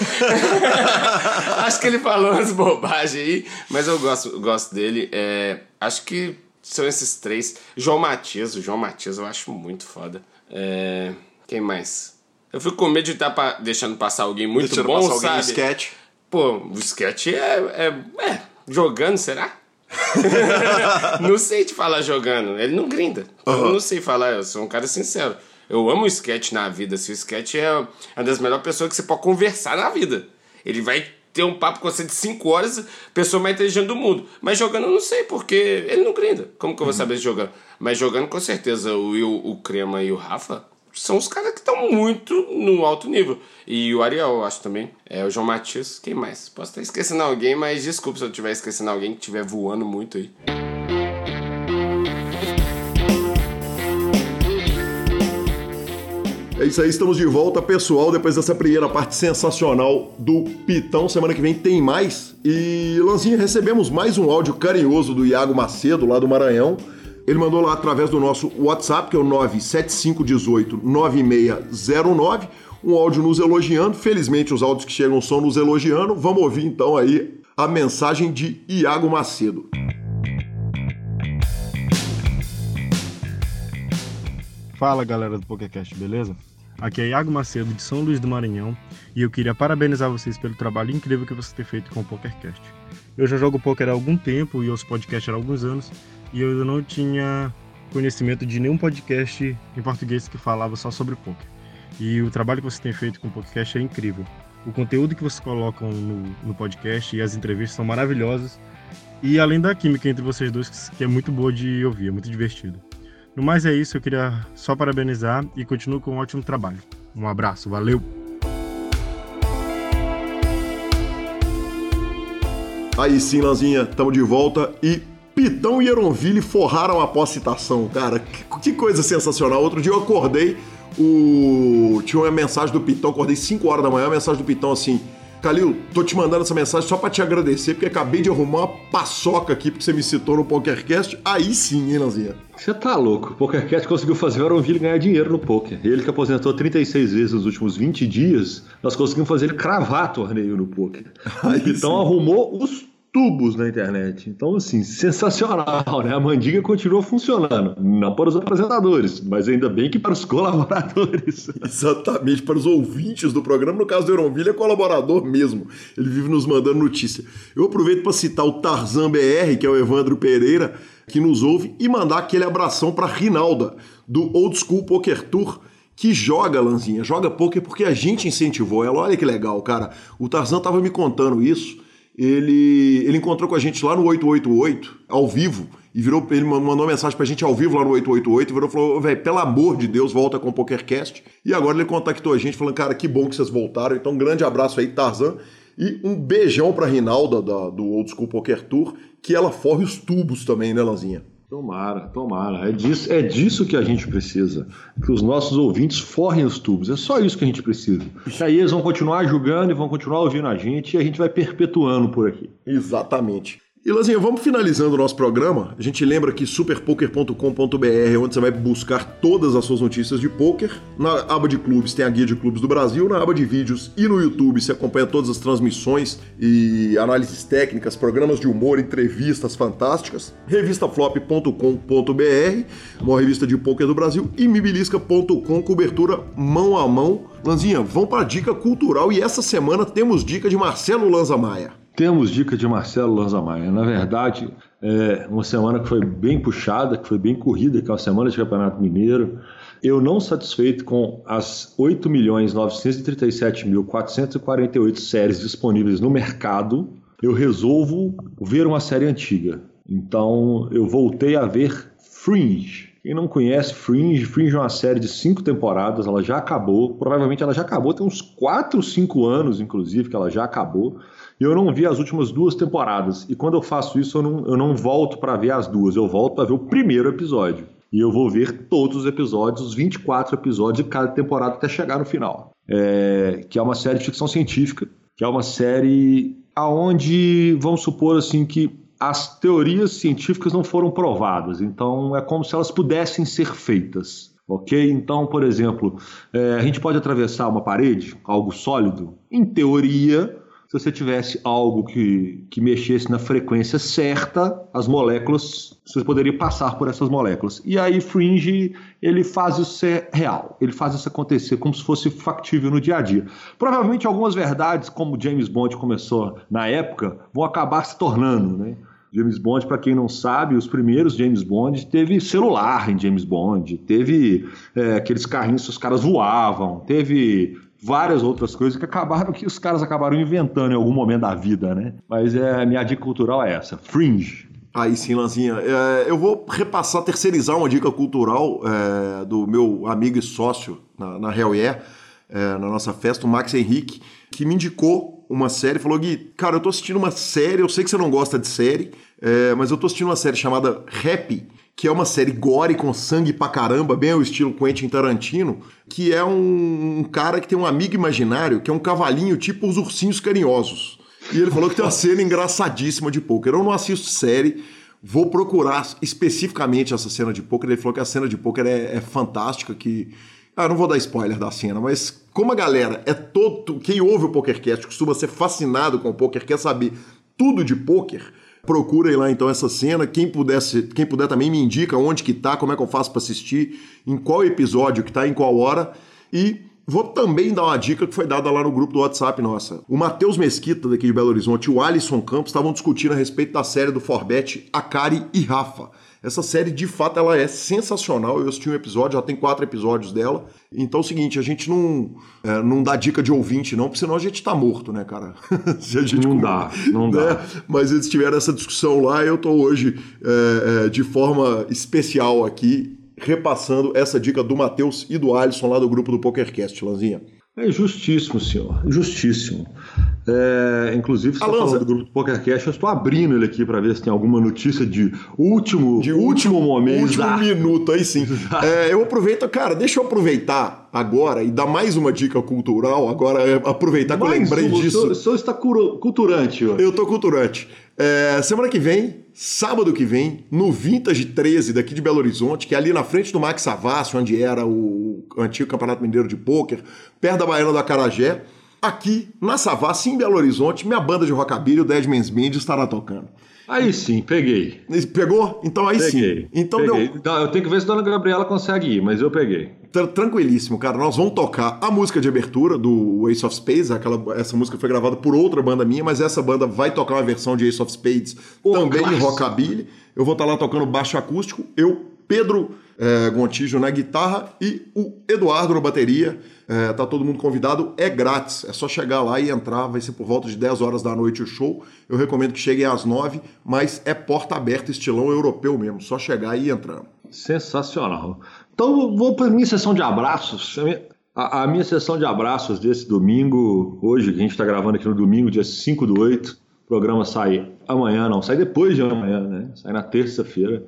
<laughs> acho que ele falou umas bobagens aí, mas eu gosto, gosto dele. É, acho que são esses três. João Matias, o João Matias eu acho muito foda. É, quem mais? Eu fico com medo de estar tá deixando passar alguém muito deixando bom, passar sabe? Alguém sketch. Pô, o sketch é, é, é jogando, será? <laughs> não sei te falar jogando. Ele não grinda. Uhum. Eu não sei falar, eu sou um cara sincero. Eu amo o sketch na vida. Se o sketch é uma das melhores pessoas que você pode conversar na vida. Ele vai ter um papo com você de 5 horas, pessoa mais inteligente do mundo. Mas jogando eu não sei, porque ele não grinda. Como que eu vou saber se jogando? Mas jogando com certeza o Will, o Crema e o Rafa são os caras que estão muito no alto nível. E o Ariel, eu acho também. É o João Matias. Quem mais? Posso estar esquecendo alguém, mas desculpa se eu estiver esquecendo alguém que estiver voando muito aí. É isso aí, estamos de volta, pessoal, depois dessa primeira parte sensacional do Pitão. Semana que vem tem mais. E, Lanzinha, recebemos mais um áudio carinhoso do Iago Macedo, lá do Maranhão. Ele mandou lá através do nosso WhatsApp, que é o 975189609, um áudio nos elogiando. Felizmente os áudios que chegam são nos elogiando. Vamos ouvir então aí a mensagem de Iago Macedo. Fala galera do PokerCast, beleza? Aqui é Iago Macedo de São Luís do Maranhão e eu queria parabenizar vocês pelo trabalho incrível que você tem feito com o PokerCast. Eu já jogo poker há algum tempo e ouço podcast há alguns anos e eu não tinha conhecimento de nenhum podcast em português que falava só sobre poker. E o trabalho que você tem feito com o podcast é incrível. O conteúdo que vocês colocam no, no podcast e as entrevistas são maravilhosas. E além da química entre vocês dois, que é muito boa de ouvir, é muito divertido. No mais é isso, eu queria só parabenizar e continuo com um ótimo trabalho. Um abraço, valeu! Aí sim, Lanzinha, estamos de volta e Pitão e Eronville forraram a pós-citação, cara. Que, que, coisa sensacional. Outro dia eu acordei, o... tinha uma mensagem do Pitão, acordei 5 horas da manhã, a mensagem do Pitão assim. Calil, tô te mandando essa mensagem só para te agradecer, porque acabei de arrumar uma paçoca aqui, porque você me citou no PokerCast. Aí sim, hein, Lanzinha? Você tá louco. O PokerCast conseguiu fazer o Aronville ganhar dinheiro no poker. Ele que aposentou 36 vezes nos últimos 20 dias, nós conseguimos fazer ele cravar torneio no poker. <laughs> então arrumou os tubos na internet. Então, assim, sensacional, né? A Mandinga continua funcionando. Não para os apresentadores, mas ainda bem que para os colaboradores. <laughs> Exatamente, para os ouvintes do programa. No caso do Euronville, é colaborador mesmo. Ele vive nos mandando notícia. Eu aproveito para citar o Tarzan BR, que é o Evandro Pereira, que nos ouve, e mandar aquele abração para Rinalda, do Old School Poker Tour que joga, Lanzinha, joga poker porque a gente incentivou ela. Olha que legal, cara. O Tarzan tava me contando isso ele, ele encontrou com a gente lá no 888, ao vivo, e virou, ele mandou mensagem pra gente ao vivo lá no 888, e virou falou, velho, pelo amor de Deus, volta com o PokerCast. E agora ele contactou a gente falando, cara, que bom que vocês voltaram. Então, um grande abraço aí, Tarzan. E um beijão pra Rinalda, da, do Old School Poker Tour, que ela forre os tubos também, né, Lanzinha? Tomara, tomara. É disso, é disso que a gente precisa. Que os nossos ouvintes forrem os tubos. É só isso que a gente precisa. E aí eles vão continuar julgando e vão continuar ouvindo a gente e a gente vai perpetuando por aqui. Exatamente. E Lazinha, vamos finalizando o nosso programa. A gente lembra que superpoker.com.br é onde você vai buscar todas as suas notícias de poker. Na aba de clubes tem a guia de clubes do Brasil, na aba de vídeos e no YouTube você acompanha todas as transmissões e análises técnicas, programas de humor, entrevistas fantásticas. Revistaflop.com.br, uma revista de poker do Brasil e mibilisca.com, cobertura mão a mão. Lanzinha, vamos para a dica cultural e essa semana temos dica de Marcelo Lanza Maia. Temos dica de Marcelo Lanzamaia. Na verdade, é uma semana que foi bem puxada, que foi bem corrida, que é uma semana de Campeonato Mineiro. Eu não satisfeito com as 8.937.448 séries disponíveis no mercado, eu resolvo ver uma série antiga. Então, eu voltei a ver Fringe. Quem não conhece Fringe, Fringe é uma série de cinco temporadas, ela já acabou. Provavelmente ela já acabou, tem uns 4, 5 anos, inclusive, que ela já acabou. E eu não vi as últimas duas temporadas. E quando eu faço isso, eu não, eu não volto para ver as duas, eu volto para ver o primeiro episódio. E eu vou ver todos os episódios, os 24 episódios de cada temporada até chegar no final. É, que é uma série de ficção científica, que é uma série aonde, vamos supor assim, que as teorias científicas não foram provadas. Então é como se elas pudessem ser feitas. Ok? Então, por exemplo, é, a gente pode atravessar uma parede, algo sólido? Em teoria, se você tivesse algo que, que mexesse na frequência certa, as moléculas, você poderia passar por essas moléculas. E aí Fringe, ele faz isso ser real, ele faz isso acontecer como se fosse factível no dia a dia. Provavelmente algumas verdades, como James Bond começou na época, vão acabar se tornando, né? James Bond, para quem não sabe, os primeiros James Bond teve celular em James Bond, teve é, aqueles carrinhos que os caras voavam, teve várias outras coisas que acabaram que os caras acabaram inventando em algum momento da vida, né? Mas é, minha dica cultural é essa, Fringe. Aí sim, Lanzinha. É, eu vou repassar, terceirizar uma dica cultural é, do meu amigo e sócio na, na Hell Yeah, é, na nossa festa, o Max Henrique, que me indicou uma série, falou, Gui, cara, eu tô assistindo uma série, eu sei que você não gosta de série, é, mas eu tô assistindo uma série chamada Rap, que é uma série gore com sangue pra caramba, bem ao estilo Quentin Tarantino, que é um, um cara que tem um amigo imaginário, que é um cavalinho tipo os ursinhos carinhosos. E ele falou que tem uma cena engraçadíssima de poker. Eu não assisto série, vou procurar especificamente essa cena de poker. Ele falou que a cena de poker é, é fantástica, que... Ah, não vou dar spoiler da cena, mas como a galera é todo... Quem ouve o PokerCast costuma ser fascinado com o poker, quer saber tudo de poker Procurem lá então essa cena. Quem, pudesse, quem puder também me indica onde que tá, como é que eu faço para assistir, em qual episódio que tá, em qual hora. E vou também dar uma dica que foi dada lá no grupo do WhatsApp nossa. O Matheus Mesquita, daqui de Belo Horizonte, e o Alisson Campos estavam discutindo a respeito da série do Forbet Akari e Rafa. Essa série, de fato, ela é sensacional. Eu assisti um episódio, já tem quatro episódios dela. Então é o seguinte, a gente não, é, não dá dica de ouvinte, não, porque senão a gente tá morto, né, cara? <laughs> Se a gente não dá, não né? dá. Mas eles tiveram essa discussão lá e eu tô hoje é, é, de forma especial aqui, repassando essa dica do Matheus e do Alisson lá do grupo do PokerCast, Lanzinha. É justíssimo, senhor. Justíssimo. É, inclusive, você está falando do grupo do PokerCast, eu estou abrindo ele aqui para ver se tem alguma notícia de último, de último, último momento. Último minuto, aí sim. é, eu aproveito, cara, deixa eu aproveitar agora e dar mais uma dica cultural. Agora, é aproveitar que mais eu lembrei uma, disso. O senhor está culturante hoje. Eu estou culturante. É, semana que vem, sábado que vem, no Vintage 13 daqui de Belo Horizonte, que é ali na frente do Max Savassi, onde era o antigo Campeonato Mineiro de Pôquer, perto da Baiana do Acarajé aqui na Savassi, em Belo Horizonte, minha banda de rockabilly, o Deadman's Band, estará tocando. Aí sim, peguei. Pegou? Então aí peguei, sim. Então peguei. Deu... Eu tenho que ver se a dona Gabriela consegue ir, mas eu peguei. Tranquilíssimo, cara. Nós vamos tocar a música de abertura do Ace of Spades. Aquela, essa música foi gravada por outra banda minha, mas essa banda vai tocar uma versão de Ace of Spades Pô, também em rockabilly. Eu vou estar lá tocando baixo acústico. Eu, Pedro é, Gontijo na guitarra e o Eduardo na bateria. É, tá todo mundo convidado, é grátis, é só chegar lá e entrar, vai ser por volta de 10 horas da noite o show. Eu recomendo que cheguem às 9, mas é porta aberta, estilão europeu mesmo, só chegar e ir entrando. Sensacional. Então vou para minha sessão de abraços. A, a, minha sessão de abraços desse domingo, hoje, que a gente está gravando aqui no domingo, dia 5 do 8, o programa sai amanhã, não, sai depois de amanhã, né? Sai na terça-feira.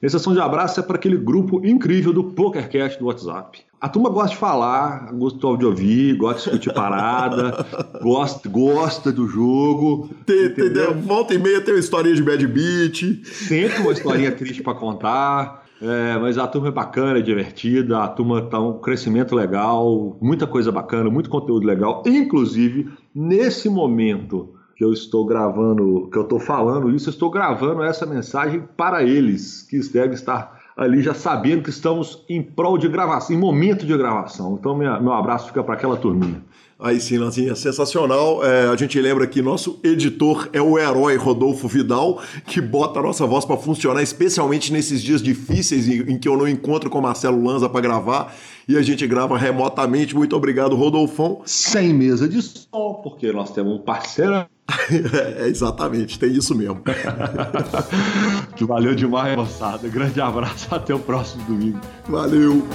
Minha sessão de abraço é para aquele grupo incrível do PokerCast do WhatsApp. A turma gosta de falar, gosta de ouvir, gosta de discutir parada, <laughs> gosta, gosta do jogo. Tem, tem, volta e meia tem uma historinha de bad beat. Sempre uma historinha triste para contar. É, mas a turma é bacana, é divertida, a turma tá um crescimento legal, muita coisa bacana, muito conteúdo legal. Inclusive, nesse momento que eu estou gravando, que eu estou falando isso, eu estou gravando essa mensagem para eles, que devem estar ali já sabendo que estamos em prol de gravação, em momento de gravação. Então, minha, meu abraço fica para aquela turminha. Aí sim, Lanzinha, sensacional. É, a gente lembra que nosso editor é o herói Rodolfo Vidal, que bota a nossa voz para funcionar, especialmente nesses dias difíceis em, em que eu não encontro com o Marcelo Lanza para gravar e a gente grava remotamente. Muito obrigado, Rodolfão. Sem mesa de som, porque nós temos um parceiro <laughs> é, exatamente, tem isso mesmo. <laughs> Valeu demais, moçada. Grande abraço, <laughs> até o próximo domingo. Valeu.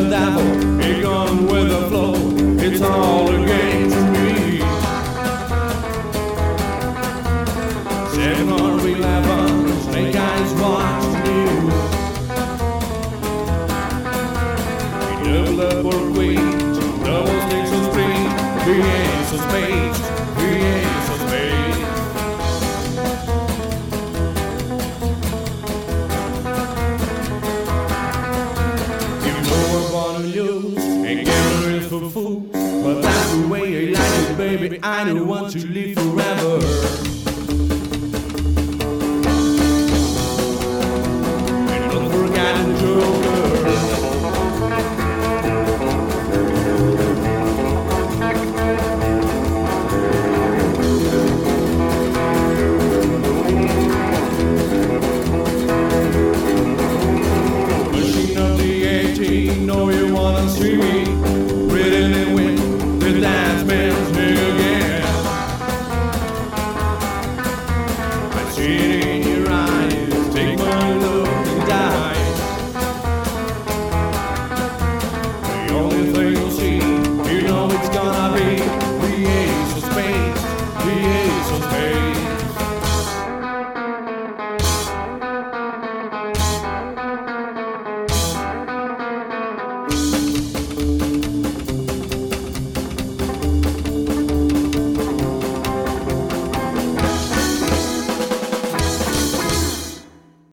and apple, it gone with the flow. It's all again. I don't want to live for.